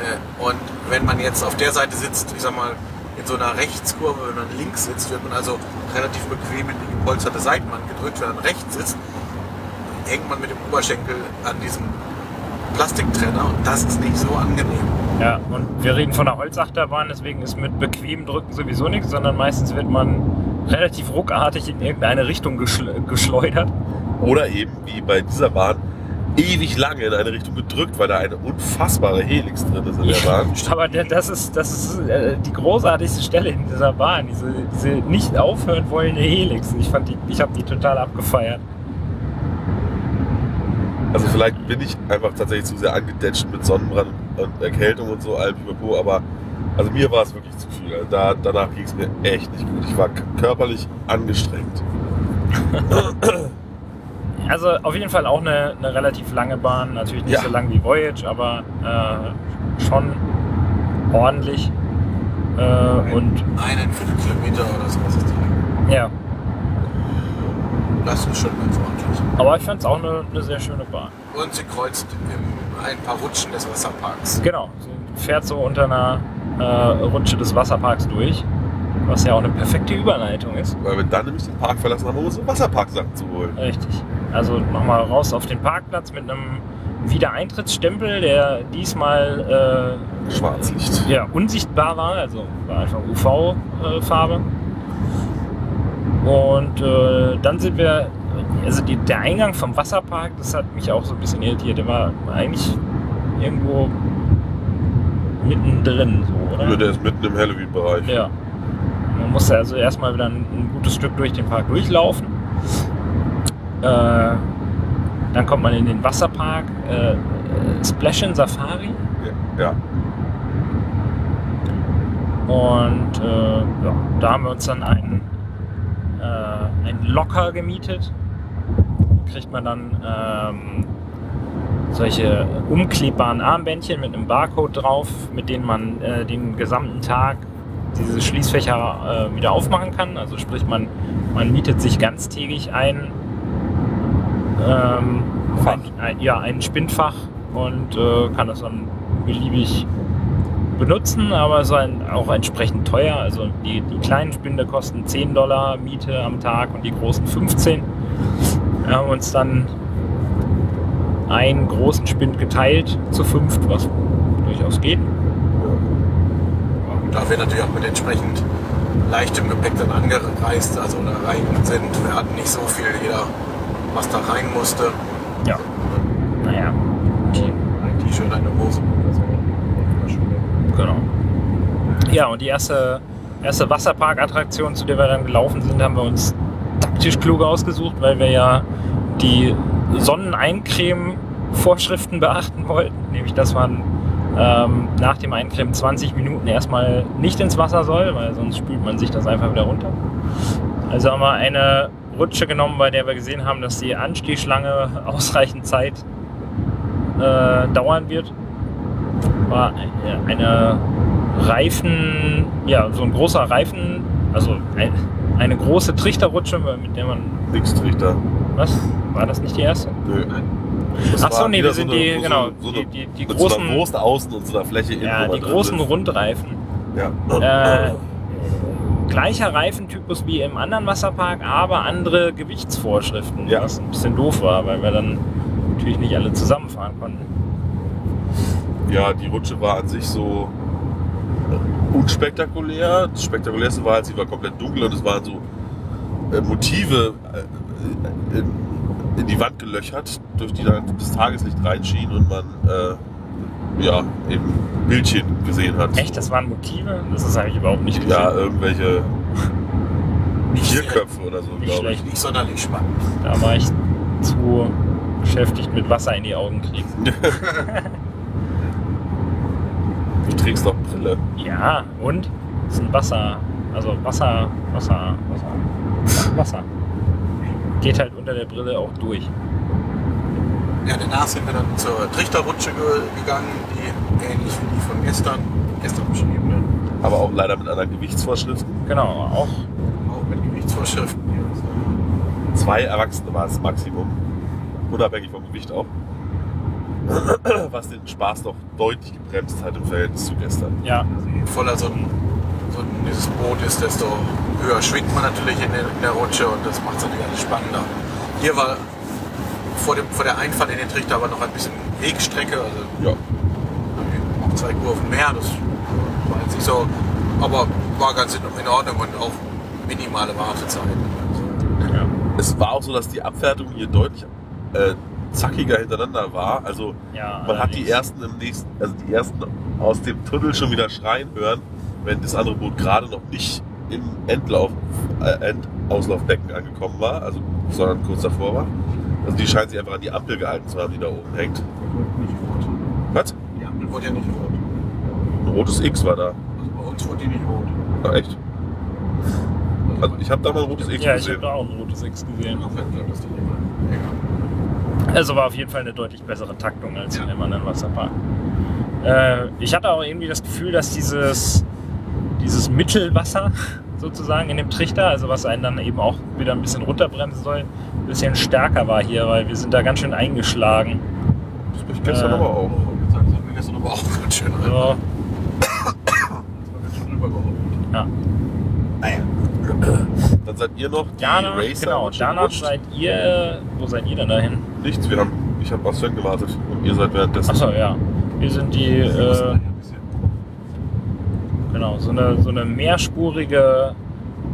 Äh, Und wenn man jetzt auf der Seite sitzt, ich sag mal, in so einer Rechtskurve, wenn man links sitzt, wird man also relativ bequem in die gepolsterte Seitenwand gedrückt. Wenn man rechts sitzt, hängt man mit dem Oberschenkel an diesem Plastiktrenner und das ist nicht so angenehm. Ja, und wir reden von einer Holzachterbahn, deswegen ist mit bequem drücken sowieso nichts, sondern meistens wird man relativ ruckartig in irgendeine Richtung geschle geschleudert. Oder eben, wie bei dieser Bahn, ewig lange in eine Richtung gedrückt, weil da eine unfassbare Helix drin ist in der Bahn. *laughs* Aber das ist, das ist äh, die großartigste Stelle in dieser Bahn, diese, diese nicht aufhören wollende Helix. Ich fand die, ich habe die total abgefeiert. Also vielleicht bin ich einfach tatsächlich zu sehr angedetscht mit Sonnenbrand und Erkältung und so, überpo, aber also mir war es wirklich zu viel. Also Da, danach ging es mir echt nicht gut. Ich war körperlich angestrengt. *coughs* Also auf jeden Fall auch eine, eine relativ lange Bahn, natürlich nicht Ja. so lang wie Voyage, aber äh, schon ordentlich. Äh, und Einen Viertelkilometer oder sowas ist die. ja, Das ist schon ganz ordentlich. aber ich fand es auch eine, eine sehr schöne Bahn. Und sie kreuzt im, ein paar Rutschen des Wasserparks. Genau, fährt so unter einer äh, Rutsche des Wasserparks durch, was ja auch eine perfekte Überleitung ist. Weil wir dann nämlich den Park verlassen haben, um unsere Wasserparksachen zu holen. Richtig. Also nochmal raus auf den Parkplatz mit einem Wiedereintrittsstempel, der diesmal Schwarzlicht. äh, ja, unsichtbar war, also war einfach UV-Farbe. Und äh, dann sind wir, also die, der Eingang vom Wasserpark, das hat mich auch so ein bisschen irritiert. Der war eigentlich irgendwo mittendrin, so, oder? Ja, der ist mitten im Halloween-Bereich. Ja. Man musste also erstmal wieder ein, ein gutes Stück durch den Park durchlaufen. Äh, dann kommt man in den Wasserpark. Äh, äh, Splash in Safari. Ja. Und äh, ja, da haben wir uns dann einen, äh, einen Locker gemietet. Kriegt man dann ähm, solche umklebbaren Armbändchen mit einem Barcode drauf, mit denen man äh, den gesamten Tag diese Schließfächer äh, wieder aufmachen kann. Also sprich, man, man mietet sich ganztägig ein, ähm, ein, ein, ja, ein Spindfach und äh, kann das dann beliebig benutzen, aber es ist auch entsprechend teuer. Also die, die kleinen Spinde kosten 10 Dollar Miete am Tag und die großen 15. Wir haben uns dann einen großen Spind geteilt zu fünft, was durchaus geht. da wir natürlich auch mit entsprechend leichtem Gepäck dann angereist, also rein sind, wir hatten nicht so viel, jeder was da rein musste. Ja. Naja. Okay. Ein T-Shirt, eine Hose. Genau. Ja, und die erste, erste Wasserparkattraktion, zu der wir dann gelaufen sind, haben wir uns taktisch klug ausgesucht, weil wir ja die Sonneneincreme-Vorschriften beachten wollten. Nämlich, dass man ähm, nach dem Eincremen 20 Minuten erstmal nicht ins Wasser soll, weil sonst spült man sich das einfach wieder runter. Also haben wir eine Rutsche genommen, bei der wir gesehen haben, dass die Anstiegschlange *laughs* ausreichend Zeit äh, dauern wird. War eine Reifen, ja, so ein großer Reifen, also ein, eine große Trichterrutsche, mit der man, Nix Trichter. was? War das nicht die erste? Nö. Das Ach so, war nee, das sind so eine- die- so genau, so die- eine- die- die so großen- einer Wurst außen und so einer Fläche. Ja, die großen ist. Rundreifen. Ja. Äh, gleicher Reifentypus wie im anderen Wasserpark, aber andere Gewichtsvorschriften, Ja. was ein bisschen doof war, weil wir dann natürlich nicht alle zusammenfahren konnten. Ja, die Rutsche war an sich so unspektakulär. Das Spektakulärste war halt, sie war komplett dunkel und es waren so äh, Motive äh, in, in die Wand gelöchert, durch die dann das Tageslicht reinschien und man äh, ja eben Bildchen gesehen hat. Echt, das waren Motive? Das ist eigentlich überhaupt nicht gesehen. Ja, irgendwelche *laughs* Tierköpfe oder so, Nicht glaube ich. nicht sonderlich spannend. Da war ich zu beschäftigt mit Wasser in die Augen kriegen. *laughs* *laughs* Du trägst doch Brille. Ja, und? Das ist ein Wasser. Also Wasser, Wasser, Wasser. Wasser. Geht halt unter der Brille auch durch. Ja, danach sind wir dann zur Trichterrutsche ge gegangen, die ähnlich wie die von gestern, gestern beschrieben wird. Aber auch leider mit anderen Gewichtsvorschriften. Genau, auch. Auch mit Gewichtsvorschriften. Zwei Erwachsene war das Maximum. Unabhängig vom Gewicht auch. *clears throat* Was den Spaß doch deutlich gebremst hat im Verhältnis zu gestern. Ja, Je voller so ein, so ein dieses Boot ist, desto höher schwingt man natürlich in der, in der Rutsche und das macht es natürlich alles spannender. Hier war vor, dem, vor der Einfahrt in den Trichter aber noch ein bisschen Wegstrecke, also Ja. noch zwei Kurven mehr, das war jetzt nicht so, aber war ganz in, Ordnung und auch minimale Wartezeit. ja. Es war auch so, dass die Abfertigung hier deutlich äh, zackiger hintereinander war. Also ja man hat die ersten im nächsten, also die ersten aus dem Tunnel schon wieder schreien hören, wenn das andere Boot gerade noch nicht im Endlauf, äh, Endauslaufbecken angekommen war, also sondern kurz davor war. Also die scheinen sich einfach an die Ampel gehalten zu haben, die da oben hängt. Nicht rot. Was? Die Ampel wurde ja nicht rot. Ein rotes X war da. Also bei uns wurde die nicht rot. Ach, echt? Also ich habe da mal ein rotes X Ja, ich habe gesehen. da auch ein rotes X gesehen. Insofern bleibt das die mehr. Egal. Also war auf jeden Fall eine deutlich bessere Taktung als in Ja. dem anderen Wasserpark. Äh, ich hatte auch irgendwie das Gefühl, dass dieses, dieses Mittelwasser *laughs* sozusagen in dem Trichter, also was einen dann eben auch wieder ein bisschen runterbremsen soll, ein bisschen stärker war hier, weil wir sind da ganz schön eingeschlagen. Das bin ich gestern Äh, aber auch. Das hat mir gestern aber *laughs* auch ganz schön. So, rübergeholt. ja. Dann seid ihr noch die Danach, Racer genau, danach seid ihr, wo seid ihr denn dahin? Nichts, wir haben, ich habe auf Sven gewartet und ihr seid währenddessen. Achso, ja. Wir sind die, äh, Genau, so eine, so eine mehrspurige,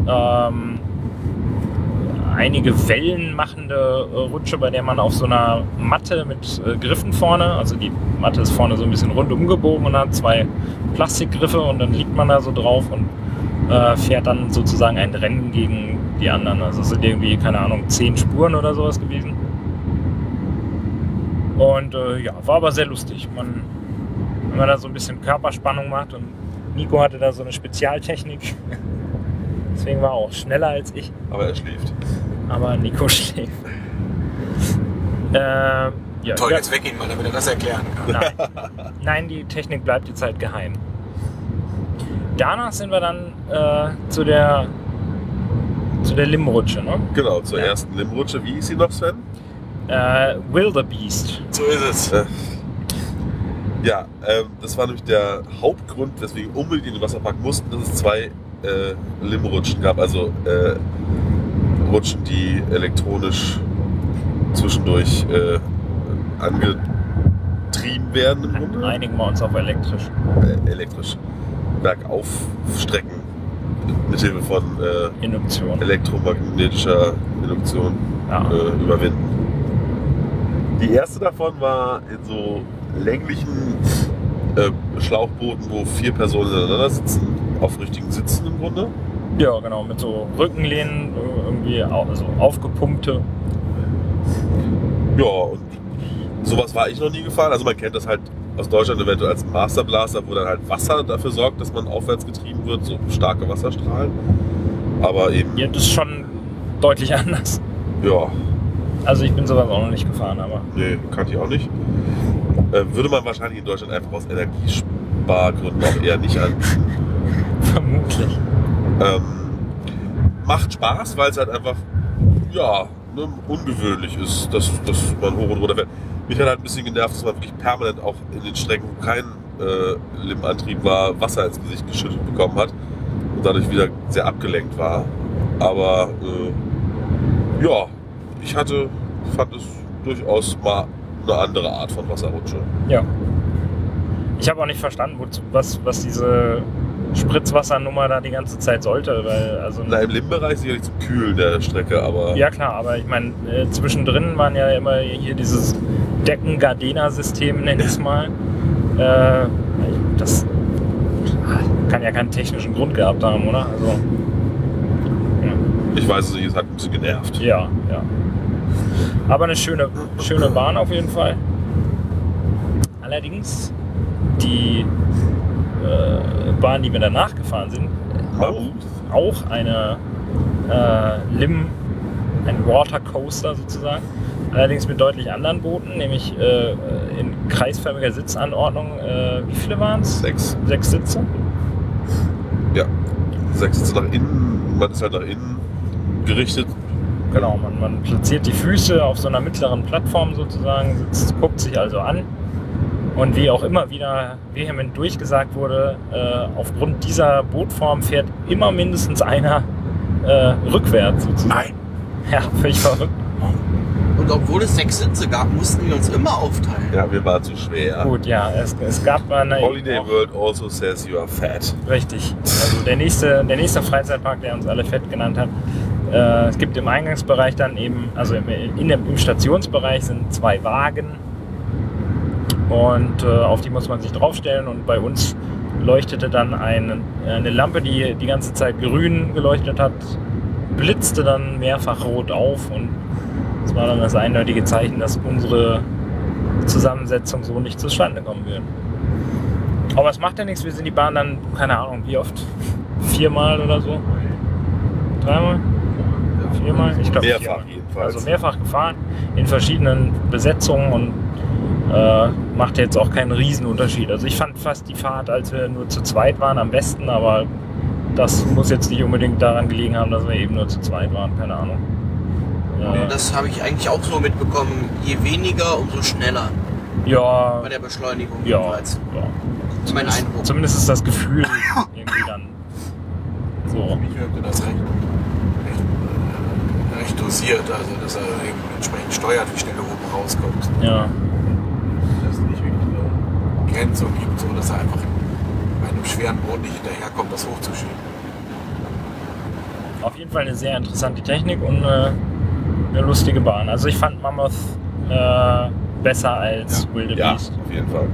ähm, einige Wellen machende äh, Rutsche, bei der man auf so einer Matte mit äh, Griffen vorne, also die Matte ist vorne so ein bisschen rundum gebogen und hat zwei Plastikgriffe und dann liegt man da so drauf und äh, fährt dann sozusagen ein Rennen gegen die anderen. Also es sind irgendwie, keine Ahnung, zehn Spuren oder sowas gewesen. Und äh, ja, war aber sehr lustig. Man, wenn man da so ein bisschen Körperspannung macht und Nico hatte da so eine Spezialtechnik. *laughs* Deswegen war er auch schneller als ich. Aber er schläft. Aber Nico *laughs* schläft. Äh, ja, Toll, jetzt weck ihn mal, damit er das erklären kann. Nein. *laughs* Nein, die Technik bleibt jetzt halt geheim. Danach sind wir dann äh, zu der zu der Limrutsche, ne? Genau, zur Ja. ersten Limrutsche. Wie hieß sie noch, Sven? Äh, Wildebeest. So ist es. Äh, ja, ähm, das war nämlich der Hauptgrund, weswegen wir unbedingt in den Wasserpark mussten, dass es zwei äh, Limrutschen gab. Also äh, Rutschen, die elektronisch zwischendurch äh, angetrieben werden im Grunde. Einigen wir uns auf elektrisch. Äh, elektrisch. Bergaufstrecken mithilfe von äh, Induktion. elektromagnetischer Induktion Ja. äh, überwinden. Die erste davon war in so länglichen äh, Schlauchbooten, wo vier Personen ineinander sitzen, auf richtigen Sitzen im Grunde. Ja, genau, mit so Rückenlehnen, äh, irgendwie also aufgepumpte. Ja, und sowas war ich noch nie gefahren. Also man kennt das halt aus Deutschland eventuell als Master Blaster, wo dann halt Wasser dafür sorgt, dass man aufwärts getrieben wird, so starke Wasserstrahlen. Aber eben, Ja, das ist schon deutlich *laughs* anders. ja, Also ich bin sowas auch noch nicht gefahren, aber nee, kannte ich auch nicht. Äh, würde man wahrscheinlich in Deutschland einfach aus Energiespargründen auch eher nicht anbieten. *laughs* vermutlich. Ähm, macht Spaß, weil es halt einfach, ja, ne, ungewöhnlich ist, dass, dass man hoch und runter fährt. Mich hat halt ein bisschen genervt, dass man wirklich permanent auch in den Strecken, wo kein äh, Limbantrieb war, Wasser ins Gesicht geschüttet bekommen hat und dadurch wieder sehr abgelenkt war. Aber äh, ja, ich hatte, fand es durchaus mal eine andere Art von Wasserrutsche. Ja. Ich habe auch nicht verstanden, wozu, was, was diese Spritzwassernummer da die ganze Zeit sollte. Weil, also, Na, im Lim-Bereich sicherlich zum Kühlen der Strecke, aber ja klar, aber ich meine, äh, zwischendrin waren ja immer hier dieses Decken-Gardena-System, nenn ich es mal. Äh, das kann ja keinen technischen Grund gehabt haben, oder? Also, ich weiß es nicht, es hat ein bisschen genervt. ja, ja. Aber eine schöne, schöne Bahn auf jeden Fall. Allerdings, die äh, Bahn, die wir danach gefahren sind, auch, auch eine äh, Lim, ein Water Coaster sozusagen. Allerdings mit deutlich anderen Booten, nämlich äh, in kreisförmiger Sitzanordnung. Äh, wie viele waren es? Sechs. Sechs Sitze. Ja. Sechs Sitze nach innen, man ist halt nach innen gerichtet. Genau, man, man platziert die Füße auf so einer mittleren Plattform sozusagen, sitzt, guckt sich also an. Und wie auch immer wieder vehement durchgesagt wurde, äh, aufgrund dieser Bootform fährt immer mindestens einer äh, rückwärts sozusagen. Nein. Ja, völlig verrückt. Und obwohl es sechs Sitze gab, mussten wir uns immer aufteilen. Ja, wir waren zu schwer. Gut, ja, es, es gab mal eine. Holiday World also says you are fat. Richtig. Also der nächste, der nächste Freizeitpark, der uns alle fett genannt hat. Äh, es gibt im Eingangsbereich dann eben, also im, in im Stationsbereich sind zwei Wagen und äh, auf die muss man sich draufstellen und bei uns leuchtete dann eine, eine Lampe, die die ganze Zeit grün geleuchtet hat, blitzte dann mehrfach rot auf und das war dann das eindeutige Zeichen, dass unsere Zusammensetzung so nicht zustande kommen würde. Aber es macht ja nichts, wir sind die Bahn dann, keine Ahnung, wie oft? Viermal oder so? Dreimal? Viermal? Ich glaube Mehrfach viermal. jedenfalls. Also mehrfach gefahren, in verschiedenen Besetzungen und äh, macht jetzt auch keinen Riesenunterschied. Also ich fand fast die Fahrt, als wir nur zu zweit waren, am besten, aber das muss jetzt nicht unbedingt daran gelegen haben, dass wir eben nur zu zweit waren, keine Ahnung. Äh, Das habe ich eigentlich auch so mitbekommen. Je weniger, umso schneller ja, bei der Beschleunigung ja, jedenfalls. ja. Das ist mein Eindruck. Zumindest ist das Gefühl irgendwie dann *laughs* so. Mich wirkte das recht dosiert, also dass er eben entsprechend steuert, wie schnell er oben rauskommt. Ja. Dass es nicht wirklich eine Grenzung gibt, so dass er einfach bei einem schweren Boot nicht hinterherkommt, das hochzuschieben. Auf jeden Fall eine sehr interessante Technik und äh, eine lustige Bahn. Also ich fand Mammoth äh, besser als Ja, Wildebeest. auf jeden Fall.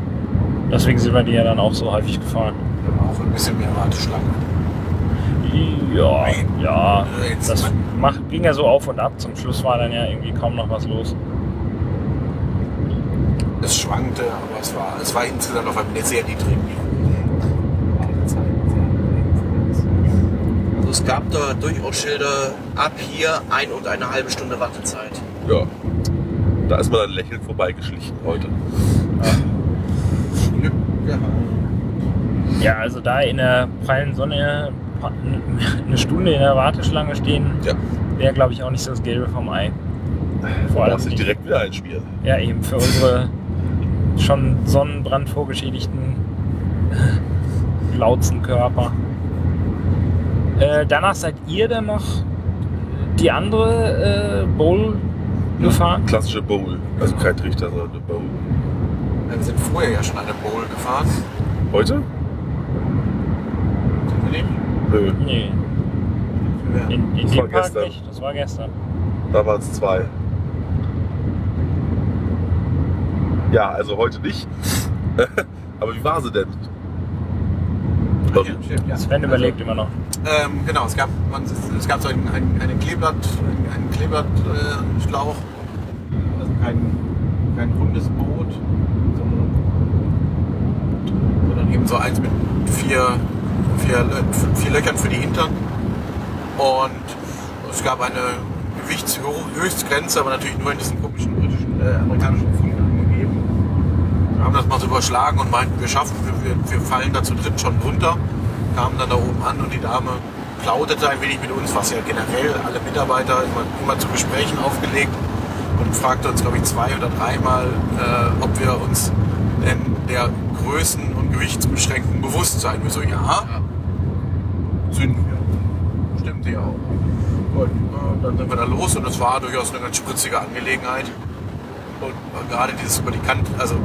Deswegen sind wir die ja dann auch so häufig gefahren. Auch ein bisschen mehr Warteschlange. Ja, ja. Das mal- mach, ging ja so auf und ab. Zum Schluss war dann ja irgendwie kaum noch was los. Es schwankte, aber es war, es war insgesamt auf einem sehr niedrigen Niveau. Also es gab da durchaus Schilder ab hier ein und eine halbe Stunde Wartezeit. Ja. Da ist man dann lächelnd vorbeigeschlichen heute. Gehabt. Ja, also da in der prallen Sonne eine Stunde in der Warteschlange stehen, Ja. wäre glaube ich auch nicht so das Gelbe vom Ei. Vor allem nicht. direkt wieder einschmieren. Ja, eben für unsere schon Sonnenbrand vorgeschädigten lautsten Körper. Äh, danach seid ihr dann noch die andere äh, Bowl gefahren? Klassische Bowl. Also kein Trichter, sondern eine Bowl. Wir sind vorher ja schon eine Bowl gefahren. Heute? Nö, Nee, Ja. in, in Das dem war Park gestern. nicht. Das war gestern. da waren es zwei. Ja, also heute nicht. *laughs* Aber wie war sie denn? Ja, stimmt, ja. Sven überlegt immer noch. Ähm, genau, es gab, man, es gab so einen, einen, einen Kleeblatt, einen, einen Kleeblattschlauch, also kein, kein rundes Boot, sondern, sondern eben so eins mit vier, vier, vier Löchern für die Hintern. Und es gab eine Gewichtshöchstgrenze, aber natürlich nur in diesen komischen britischen, äh, amerikanischen Pfund angegeben. Wir haben das mal so überschlagen und meinten, wir schaffen, wir, wir, wir fallen da zu dritt schon runter. Kamen dann da oben an und die Dame plauderte ein wenig mit uns, was ja generell alle Mitarbeiter immer, immer zu Gesprächen aufgelegt und fragte uns, glaube ich, zwei oder dreimal, äh, ob wir uns denn der Größen- und Gewichtsbeschränkung bewusst seien. Wir so, ja, sind wir. Stimmt ja auch. Gut, äh, dann sind wir da los und es war durchaus eine ganz spritzige Angelegenheit. Und gerade dieses über die Kante, also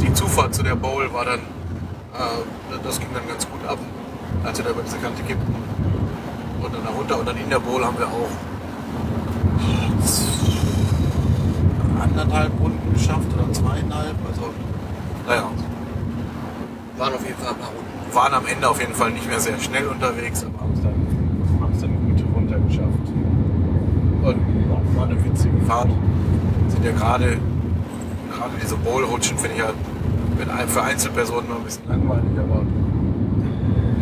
die Zufahrt zu der Bowl war dann, äh, das ging dann ganz gut ab, als wir da über diese Kante kippten. Und dann da runter und dann in der Bowl haben wir auch anderthalb Runden geschafft oder zweieinhalb. Also, naja, Waren auf jeden Fall ein paar Runden. waren am Ende auf jeden Fall nicht mehr sehr schnell unterwegs, aber haben es dann, haben es dann gut runtergeschafft. Und war eine witzige Fahrt. Sind ja gerade, gerade diese Bowl-Rutschen finde ich ja ein- für Einzelpersonen immer ein bisschen langweilig, aber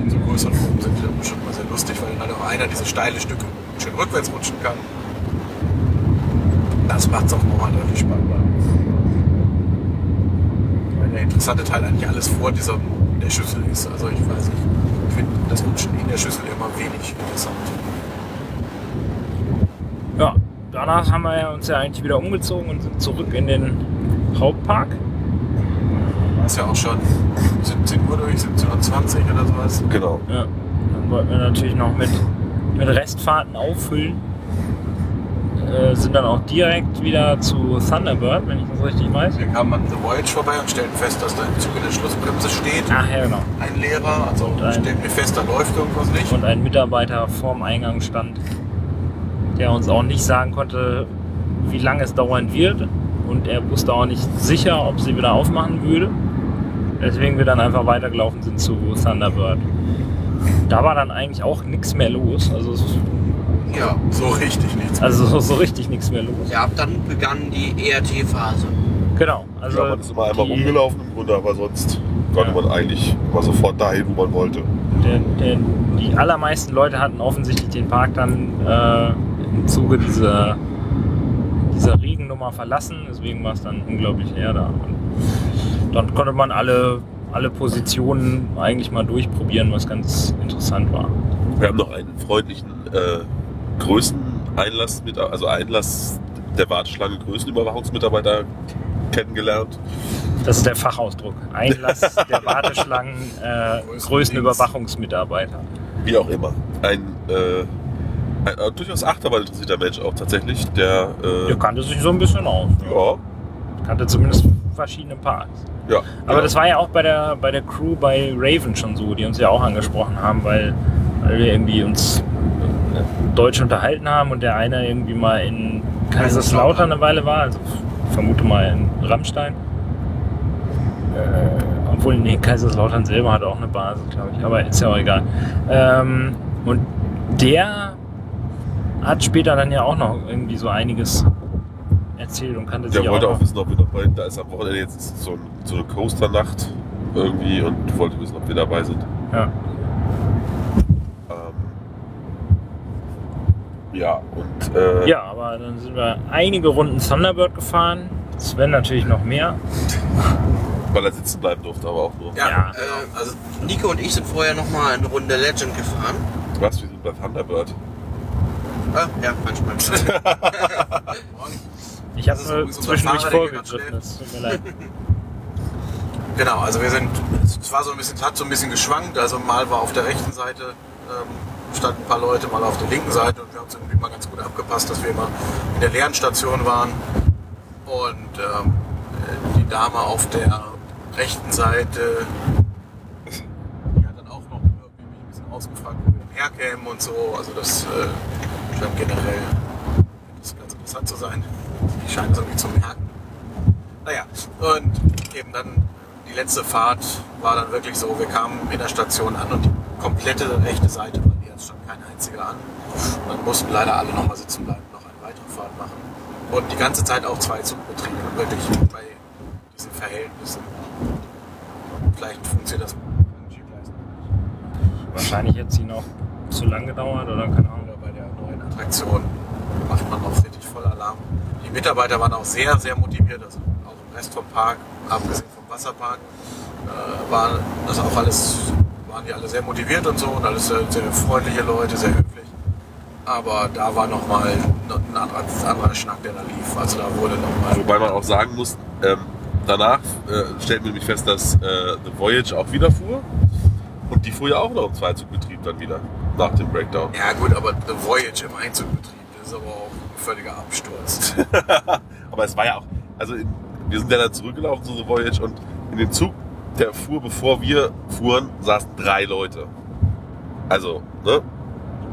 in so größeren Gruppen sind die dann bestimmt mal sehr lustig, weil dann halt auch einer diese steile Stücke schön rückwärts rutschen kann. Das macht es auch nochmal deutlich spannender. Der interessante Teil eigentlich alles vor dieser der Schüssel ist. Also ich weiß nicht, ich finde das Rutschen in der Schüssel immer wenig interessant. Ja, danach haben wir ja uns ja eigentlich wieder umgezogen und sind zurück in den Hauptpark. War es ja auch schon 17 Uhr durch, 17.20 Uhr oder sowas. Genau. Ja. Dann wollten wir natürlich noch mit, mit Restfahrten auffüllen. Äh, sind dann auch direkt wieder zu Thunderbird, wenn ich das richtig weiß. Wir kamen an The Voyage vorbei und stellten fest, dass da im Zuge der Schlussbremse steht. Ach ja, genau. Ein Lehrer, also Und ein- stellten wir fest, da läuft irgendwas nicht. Und ein Mitarbeiter vorm Eingang stand, der uns auch nicht sagen konnte, wie lange es dauern wird. Und er wusste auch nicht sicher, ob sie wieder aufmachen würde. Deswegen wir dann einfach weitergelaufen sind zu Thunderbird. Da war dann eigentlich auch nichts mehr los. Also, es- Ja. So richtig nichts. also so, so richtig nichts mehr los. Ja, ab dann begann die ERT-Phase. Genau. Also ja, man ist immer einmal rumgelaufen im Grunde, aber sonst konnte Ja. man eigentlich mal sofort dahin, wo man wollte. Der, der, die allermeisten Leute hatten offensichtlich den Park dann äh, im Zuge dieser, dieser Regennummer verlassen. Deswegen war es dann unglaublich leer da. Und dann konnte man alle, alle Positionen eigentlich mal durchprobieren, was ganz interessant war. Wir haben noch einen freundlichen äh, Größeneinlass, mit, also Einlass der Warteschlange Größenüberwachungsmitarbeiter kennengelernt. Das ist der Fachausdruck. Einlass *laughs* der Warteschlangen äh, Größenüberwachungsmitarbeiter. Wie auch immer. Ein, äh, ein äh, durchaus Achterbahn interessierter Mensch auch tatsächlich, der äh, Der kannte sich so ein bisschen aus. ja, Kannte zumindest verschiedene Parks. ja, Aber ja. das war ja auch bei der, bei der Crew bei Raven schon so, die uns ja auch angesprochen haben, weil, weil wir irgendwie uns Deutsch unterhalten haben und der eine irgendwie mal in Kaiserslautern eine Weile war, also vermute mal in Rammstein. Äh, obwohl, nee, Kaiserslautern selber hat auch eine Basis, glaube ich, aber ist ja auch egal. Ähm, und der hat später dann ja auch noch irgendwie so einiges erzählt und kannte Der sich wollte auch auch noch. wissen, ob wir noch bei, da ist am Wochenende jetzt so, so eine Coaster-Nacht irgendwie und wollte wissen, ob wir dabei sind. Ja. Ähm, ja, und äh, Ja, aber dann sind wir einige Runden Thunderbird gefahren. Sven natürlich noch mehr. *laughs* weil er sitzen bleiben durfte, aber auch nur. Ja, Ja. äh, also Nico und ich sind vorher noch mal eine Runde Legend gefahren. Was, wir sind bei Thunderbird. Ah, ja, manchmal. *laughs* *laughs* Ich habe unser zwischendurch vorgegriffen. gerade Das tut mir leid. Genau, also wir sind, es war so ein bisschen, hat so ein bisschen geschwankt. Also mal war auf der rechten Seite ähm, standen ein paar Leute, mal auf der linken Seite und wir haben uns irgendwie mal ganz gut abgepasst, dass wir immer in der leeren Station waren. Und ähm, äh, die Dame auf der rechten Seite, die hat dann auch noch irgendwie mich ein bisschen ausgefragt, wo wir herkämen und so. Also das äh, scheint generell das ganz interessant zu sein. Die scheinen es irgendwie zu merken. Naja, und eben dann die letzte Fahrt war dann wirklich so, wir kamen in der Station an und die komplette rechte Seite war es stand kein einziger an. Dann mussten leider alle nochmal sitzen bleiben, noch eine weitere Fahrt machen. Und die ganze Zeit auch zwei Zugbetriebe, wirklich bei diesen Verhältnissen. Vielleicht funktioniert das Wahrscheinlich jetzt sie noch zu lang gedauert oder keine Ahnung. oder bei der neuen Attraktion macht man auch richtig voll Alarm. Die Mitarbeiter waren auch sehr, sehr motiviert, also auch im Rest vom Park, abgesehen vom Wasserpark, äh, waren das auch alles, waren die alle sehr motiviert und so und alles sehr, sehr freundliche Leute, sehr höflich. Aber da war nochmal ein anderer, anderer Schnack, der da lief. Also da wurde nochmal. Wobei man auch sagen muss, ähm, danach äh, stellten wir nämlich fest, dass äh, The Voyage auch wieder fuhr. Und die fuhr ja auch noch im Zweizugbetrieb dann wieder, nach dem Breakdown. Ja gut, aber The Voyage im Einzugbetrieb, das ist aber auch ein völliger Absturz. *laughs* Aber es war ja auch, also in, wir sind ja dann zurückgelaufen zu The Voyage und in dem Zug, der fuhr, bevor wir fuhren, saßen drei Leute. Also, ne?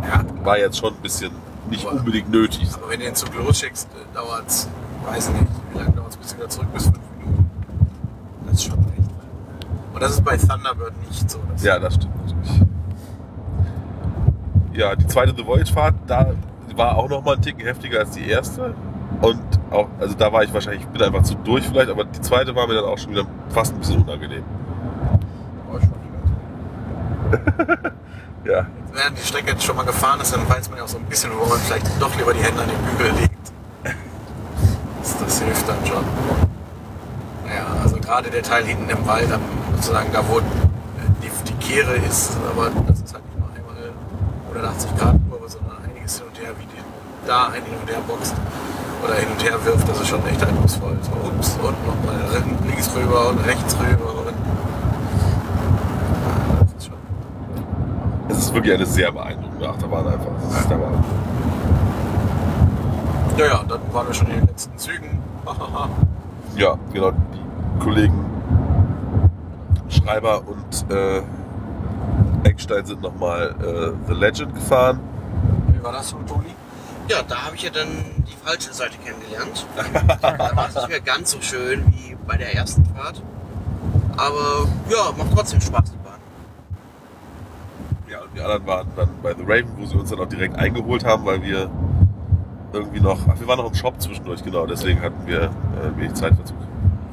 ja, War jetzt schon ein bisschen nicht Aber- unbedingt nötig. aber wenn du den Zug losschickst, dauert es, weiß nicht, wie lange dauert es, bis du wieder zurück bist? Fünf Minuten. Das ist schon echt. Und das ist bei Thunderbird nicht so. Ja, das stimmt natürlich. Ja, die zweite The Voyage-Fahrt, da war auch noch mal ein Ticken heftiger als die erste. Auch, also da war ich wahrscheinlich, ich bin einfach zu durch vielleicht, aber die zweite war mir dann auch schon wieder fast ein bisschen unangenehm. schon wieder. *laughs* Ja, Während die Strecke jetzt schon mal gefahren ist, dann weiß man ja auch so ein bisschen, wo man vielleicht doch lieber die Hände an den Bügel legt. Das, das hilft dann schon. Ja, also gerade der Teil hinten im Wald, sozusagen da wo die, die Kehre ist, aber das ist halt nicht nur einmal 180 Grad Kurve, sondern einiges hin und her, wie die da ein hin und her boxt oder hin und her wirft, das ist schon echt eindrucksvoll. So, ups, und nochmal links rüber und rechts rüber und das ist schon es ist wirklich eine sehr beeindruckende Achterbahn einfach. Das ist der Wahnsinn. Ja, ja, dann waren wir schon in den letzten Zügen. Ja, genau. Die Kollegen Schreiber und äh, Eckstein sind nochmal äh, The Legend gefahren. Wie war das so, Toni? Ja, da habe ich ja dann die falsche Seite kennengelernt. *laughs* da war es nicht mehr ganz so schön wie bei der ersten Fahrt. Aber ja, macht trotzdem Spaß, die Bahn. Ja, und die anderen waren dann bei The Raven, wo sie uns dann auch direkt eingeholt haben, weil wir irgendwie noch, ach, wir waren noch im Shop zwischendurch, genau, deswegen hatten wir äh, wenig Zeitverzug.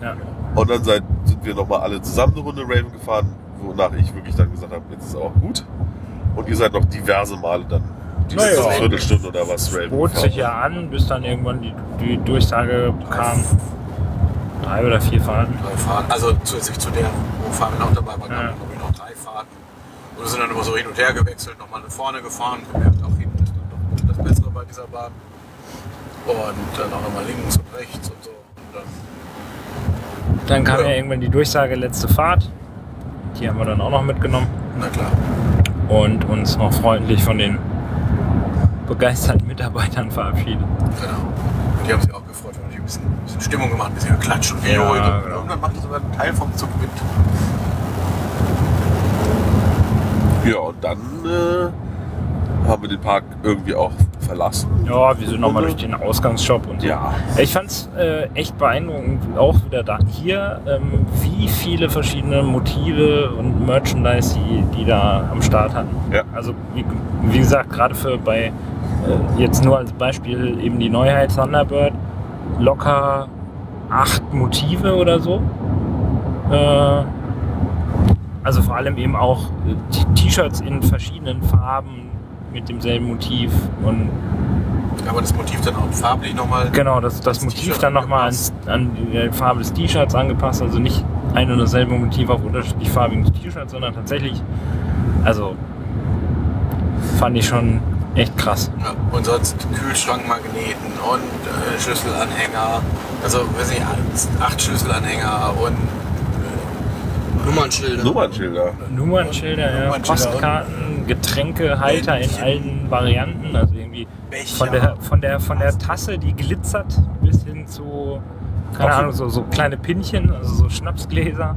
Ja. Und dann seid, sind wir nochmal alle zusammen eine Runde Raven gefahren, wonach ich wirklich dann gesagt habe, jetzt ist auch gut. Und ihr seid noch diverse Male dann diese Naja. Viertelstunde oder was Raven Bot sich ja an, bis dann irgendwann die, die Durchsage kam. Drei oder vier Fahrten. Drei Fahrten. Also zusätzlich zu der, wo Fabian auch dabei war, Ja. kamen glaube ich noch drei Fahrten. Und wir sind dann immer so hin und her gewechselt, nochmal nach vorne gefahren, gemerkt, auch hinten ist dann doch das Bessere bei dieser Bahn. Und dann auch nochmal links und rechts und so. Und dann, Dann kam Ja. ja irgendwann die Durchsage letzte Fahrt. Die haben wir dann auch noch mitgenommen na klar. und uns noch freundlich von den begeisterten Mitarbeitern verabschiedet. Genau. Und die haben sich auch gefreut, weil die ein bisschen, ein bisschen Stimmung gemacht, ein bisschen geklatscht und Ja, und genau. irgendwann macht sogar ein Teil vom Zug mit. Ja, und dann äh, haben wir den Park irgendwie auch verlassen. Ja, wir sind nochmal durch den Ausgangsshop und so. Ja. Ich fand es äh, echt beeindruckend, auch wieder da hier, ähm, wie viele verschiedene Motive und Merchandise die, die da am Start hatten. Ja. Also wie, wie gesagt, gerade für bei äh, jetzt nur als Beispiel eben die Neuheit Thunderbird locker acht Motive oder so. Äh, also vor allem eben auch äh, T-Shirts in verschiedenen Farben mit demselben Motiv und Aber das Motiv dann auch farblich nochmal. Genau, das, das Motiv dann nochmal angepasst. an die Farbe des T-Shirts angepasst. Also nicht ein und dasselbe Motiv auf unterschiedlich farbigen T-Shirts, sondern tatsächlich, also fand ich schon echt krass. Ja, und sonst Kühlschrankmagneten und äh, Schlüsselanhänger. Also, weiß nicht, acht Schlüsselanhänger und Nummernschilder. Nummernschilder. Nummernschilder, ja, Nummernschilder Postkarten, Getränke, Halter in allen Varianten. Also irgendwie Becher. von der, von der, von der Tasse, die glitzert, bis hin zu, keine Ahnung, so, so kleine Pinchen, also so Schnapsgläser.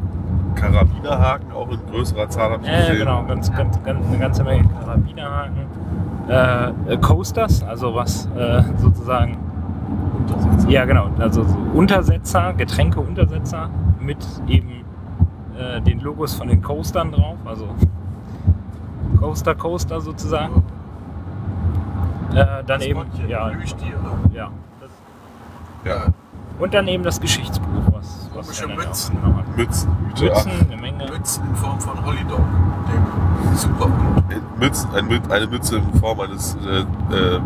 Karabinerhaken auch in größerer Zahl habe ich Ja, gesehen. genau, ganz, ganz, ganz, eine ganze Menge Karabinerhaken. Äh, äh, Coasters, also was äh, sozusagen, ja genau, also so Untersetzer, Getränkeuntersetzer mit eben äh, den Logos von den Coastern drauf, also Coaster Coaster sozusagen. Äh, dann eben, Maskottchen, ja, ja. Ja. Und dann eben das Geschichtsbuch, was, was Komische Mützen. genommen hat. Mützen, Mützen, eine Menge. Mützen in Form von Hollydog, ach, Mützen, ein, Mü- eine Mütze in Form eines äh, äh, äh,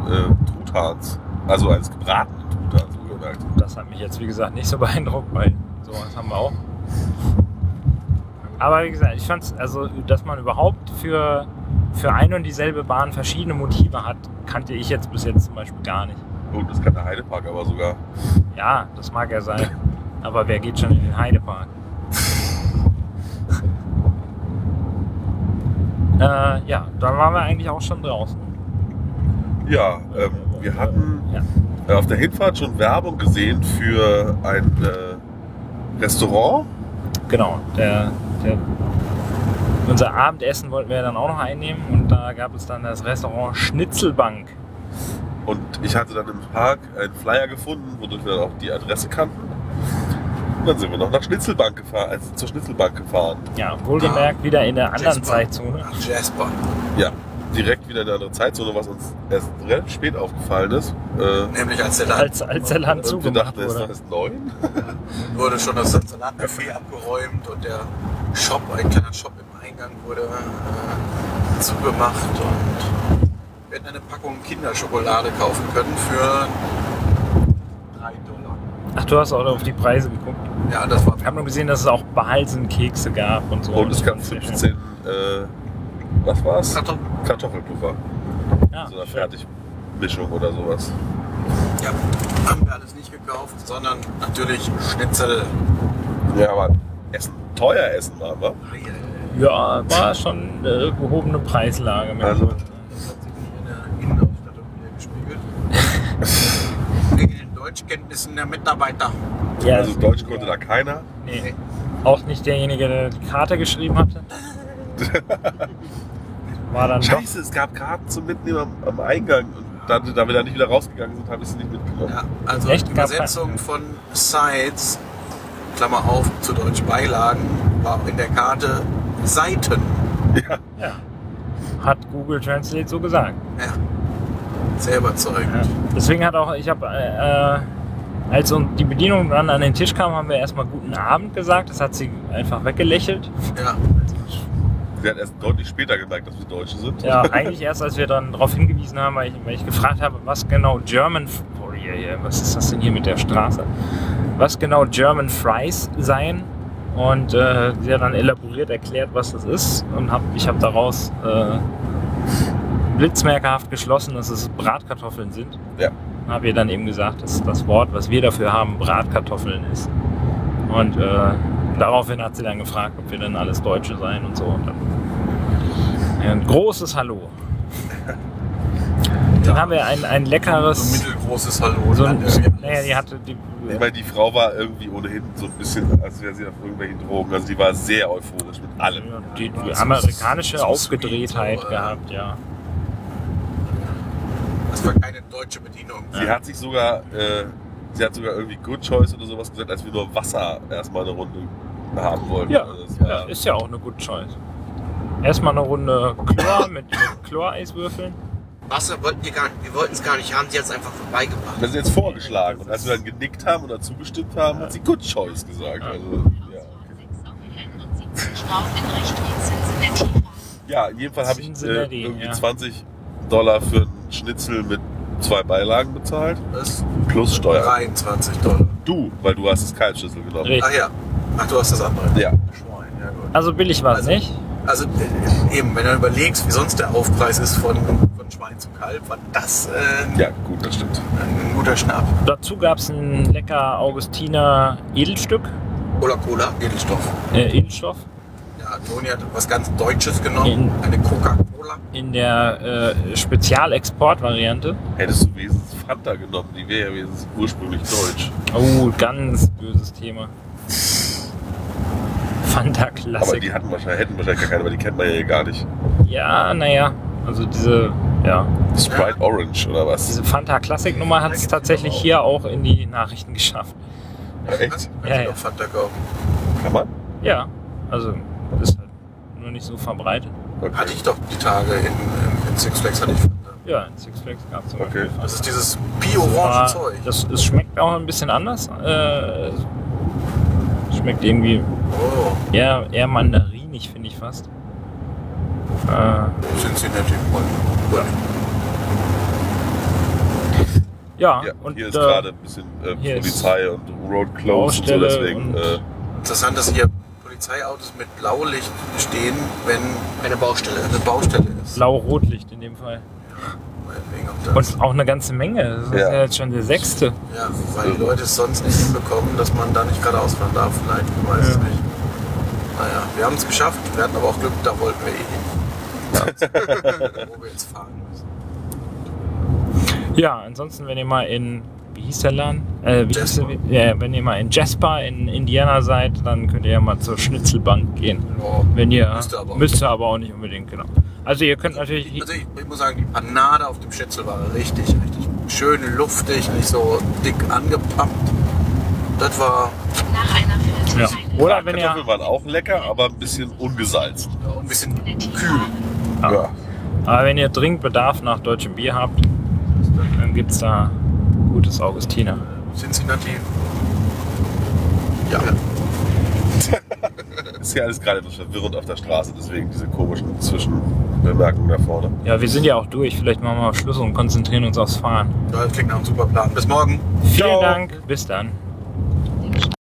Truthahns. Also eines gebratenen Truthahns, wohlgemerkt. Das hat mich jetzt, wie gesagt, nicht so *laughs* beeindruckt, weil sowas haben wir auch. Aber wie gesagt, ich fand es, also, dass man überhaupt für, für eine und dieselbe Bahn verschiedene Motive hat, kannte ich jetzt bis jetzt zum Beispiel gar nicht. Oh, das kann der Heidepark aber sogar. Ja, das mag ja sein. Aber wer geht schon in den Heidepark? Äh, ja, dann waren wir eigentlich auch schon draußen. Ja, ähm, wir hatten Ja. äh, auf der Hinfahrt schon Werbung gesehen für ein äh, Restaurant. Genau, der, der, unser Abendessen wollten wir dann auch noch einnehmen und da gab es dann das Restaurant Schnitzelbank. Und ich hatte dann im Park einen Flyer gefunden, wodurch wir dann auch die Adresse kannten. Und dann sind wir noch nach Schnitzelbank gefahren, also zur Schnitzelbank gefahren. Ja, wohlgemerkt wieder in der anderen Jasper. Zeitzone. Ach, Jasper. Ja, direkt wieder in eine andere Zeitzone, was uns erst relativ spät aufgefallen ist. Äh, Nämlich als der Land Als, als der Land und wir zugemacht dachten, es wurde. ist neun. *laughs* wurde schon das Salatbuffet abgeräumt und der Shop, ein kleiner Shop im Eingang wurde äh, zugemacht und wir hätten eine Packung Kinderschokolade kaufen können für 3 Dollar. Ach, du hast auch auf die Preise geguckt. Ja, das war Ich habe nur gesehen, dass es auch Behalsenkekse gab und so. Und es gab Das fand ich 15, äh, was war's? Kartoffel. Kartoffelpuffer. Ja, So eine Fertigmischung oder sowas. Ja, haben wir alles nicht gekauft, sondern natürlich Schnitzel. Ja, aber Essen, teuer essen waren wir. ja, war schon eine gehobene Preislage. Mit Also- Das hat sich nicht in der Innenausstattung wieder gespiegelt. Wegen den Deutschkenntnissen der Mitarbeiter. ja, Also Deutsch konnte da keiner. nee. Auch nicht derjenige, der die Karte geschrieben hatte. *laughs* War dann doch. Scheiße, es gab Karten zum Mitnehmen am, am Eingang. Und dann, da wir da nicht wieder rausgegangen sind, habe ich sie nicht mitgenommen. Ja, also Echt? Übersetzung von Sites, Klammer auf, zu Deutsch Beilagen, war in der Karte Seiten. Ja. Ja. Hat Google Translate so gesagt. Ja, sehr überzeugend. Ja. Deswegen hat auch, ich habe, äh, als uns die Bedienung dann an den Tisch kam, haben wir erstmal guten Abend gesagt. Das hat sie einfach weggelächelt. Ja. Sie hat erst deutlich später gemerkt, dass wir Deutsche sind. Ja, *laughs* eigentlich erst, als wir dann darauf hingewiesen haben, weil ich, weil ich gefragt habe, was genau German, oh, hier, was ist das denn hier mit der Straße? Was genau German Fries seien. Und äh, sie hat dann elaboriert erklärt, was das ist. Und hab, ich habe daraus äh, blitzmerkerhaft geschlossen, dass es Bratkartoffeln sind. Ja. Habe ihr dann eben gesagt, dass das Wort, was wir dafür haben, Bratkartoffeln ist. Und äh, daraufhin hat sie dann gefragt, ob wir denn alles Deutsche seien und so. Und dann ein großes Hallo. *laughs* Dann haben wir ein, ein So leckeres. ein mittelgroßes Hallo. So dann ein, alles. naja, die hatte die. Ich meine, die Frau war irgendwie ohnehin so ein bisschen, als wäre sie auf irgendwelchen Drogen. Also die war sehr euphorisch mit allem. Die, die So- amerikanische so Aufgedrehtheit sweet, so, äh, gehabt, ja. Das war keine deutsche Bedienung. Sie hat sich sogar, äh, sie hat sogar irgendwie Good Choice oder sowas gesagt, als wir nur Wasser erstmal eine Runde haben wollten. Ja, Also das ja, ist ja auch eine Good Choice. Erstmal eine Runde Chlor *laughs* mit, mit Chloreiswürfeln. Wasser wollten wir gar nicht, wir wollten es gar nicht haben, sie hat es einfach vorbeigebracht. das ist jetzt vorgeschlagen. Und als wir dann genickt haben oder zugestimmt haben, hat sie Good Choice gesagt. Also, ja. Cincinnati. ja, in jedem Fall habe ich äh, irgendwie ja. 20 Dollar für einen Schnitzel mit zwei Beilagen bezahlt. Das Plus Steuer. 23 Dollar. Du, weil du hast das Kalbschnitzel genommen. Richtig. Ach ja. Ach, du hast das andere. Ja. Schwein, ja gut. Also billig war es Also- nicht. Also äh, eben, wenn du überlegst, wie sonst der Aufpreis ist von, von Schwein zu Kalb, war das äh, Ja, gut, das stimmt. ein guter Schnapp. Dazu gab es ein lecker Augustiner Edelstück, Cola Cola, Edelstoff. äh, Edelstoff, Toni hat was ganz Deutsches genommen, In- eine Coca-Cola. in der äh, Spezialexportvariante. Hättest du wenigstens Fanta genommen, die wäre ja wenigstens ursprünglich deutsch. Oh, ganz böses Thema. Fanta Aber Classic. die hatten wahrscheinlich, hätten wahrscheinlich gar keine, weil die kennt man ja hier gar nicht. Ja, naja. Also diese, ja, Sprite Orange oder was? diese Fanta Classic Nummer hat es tatsächlich hier auch in die Nachrichten geschafft. Echt? Ja, du ja. noch Fanta kaufen? Kann man? Ja, also ist halt nur nicht so verbreitet. Okay. Hatte ich doch die Tage in, in, in Six Flags hatte ich. Ja, in Six Flags gab es Okay. Das ist dieses Bio-Orange Zeug. Das, es schmeckt auch ein bisschen anders. Äh, schmeckt irgendwie Oh, eher, eher mandarinig, finde ich fast. Äh, Cincinnati Roll. ja, Ja, und hier ist äh, gerade ein bisschen äh, Polizei und Road Closed und so, deswegen. und- Äh, Interessant, dass hier Polizeiautos mit Blaulicht stehen, wenn Eine Baustelle. eine Baustelle ist. Blau-Rotlicht in dem Fall. Meinetwegen auch das. Und auch eine ganze Menge. Das ist Ja. ja jetzt schon der sechste. Ja, weil die Leute es sonst nicht hinbekommen, dass man da nicht geradeaus fahren darf. Vielleicht, ich weiß es Ja. nicht. Naja, wir haben es geschafft. Wir hatten aber auch Glück, da wollten wir eh hin. *laughs* Wo wir jetzt fahren müssen. Ja, ansonsten, wenn ihr mal in, wie hieß der Laden? Äh, wie hieß der, ja, wenn ihr mal in Jasper in Indiana seid, dann könnt ihr ja mal zur Schnitzelbank gehen. Ja, Wenn ihr, Müsst ihr aber auch. müsst ihr aber auch nicht unbedingt, genau. Also ihr könnt natürlich, Also ich, ich muss sagen, die Panade auf dem Schnitzel war richtig, richtig schön luftig, nicht so dick angepappt. Das war Nach einer ja. Oder wenn ihr, Kartoffeln waren auch lecker, aber ein bisschen ungesalzen. ja, ein bisschen kühl. Tiefgarage. Ja. aber wenn ihr dringend Bedarf nach deutschem Bier habt, dann gibt's da gutes Augustiner. Cincinnati. Ja, *laughs* Ist ja alles gerade etwas verwirrend auf der Straße, deswegen diese komischen Zwischenbemerkungen da vorne. Ja, wir sind ja auch durch. Vielleicht machen wir mal Schluss und konzentrieren uns aufs Fahren. das klingt nach einem super Plan. Bis morgen. Vielen Ciao. Dank. Bis dann.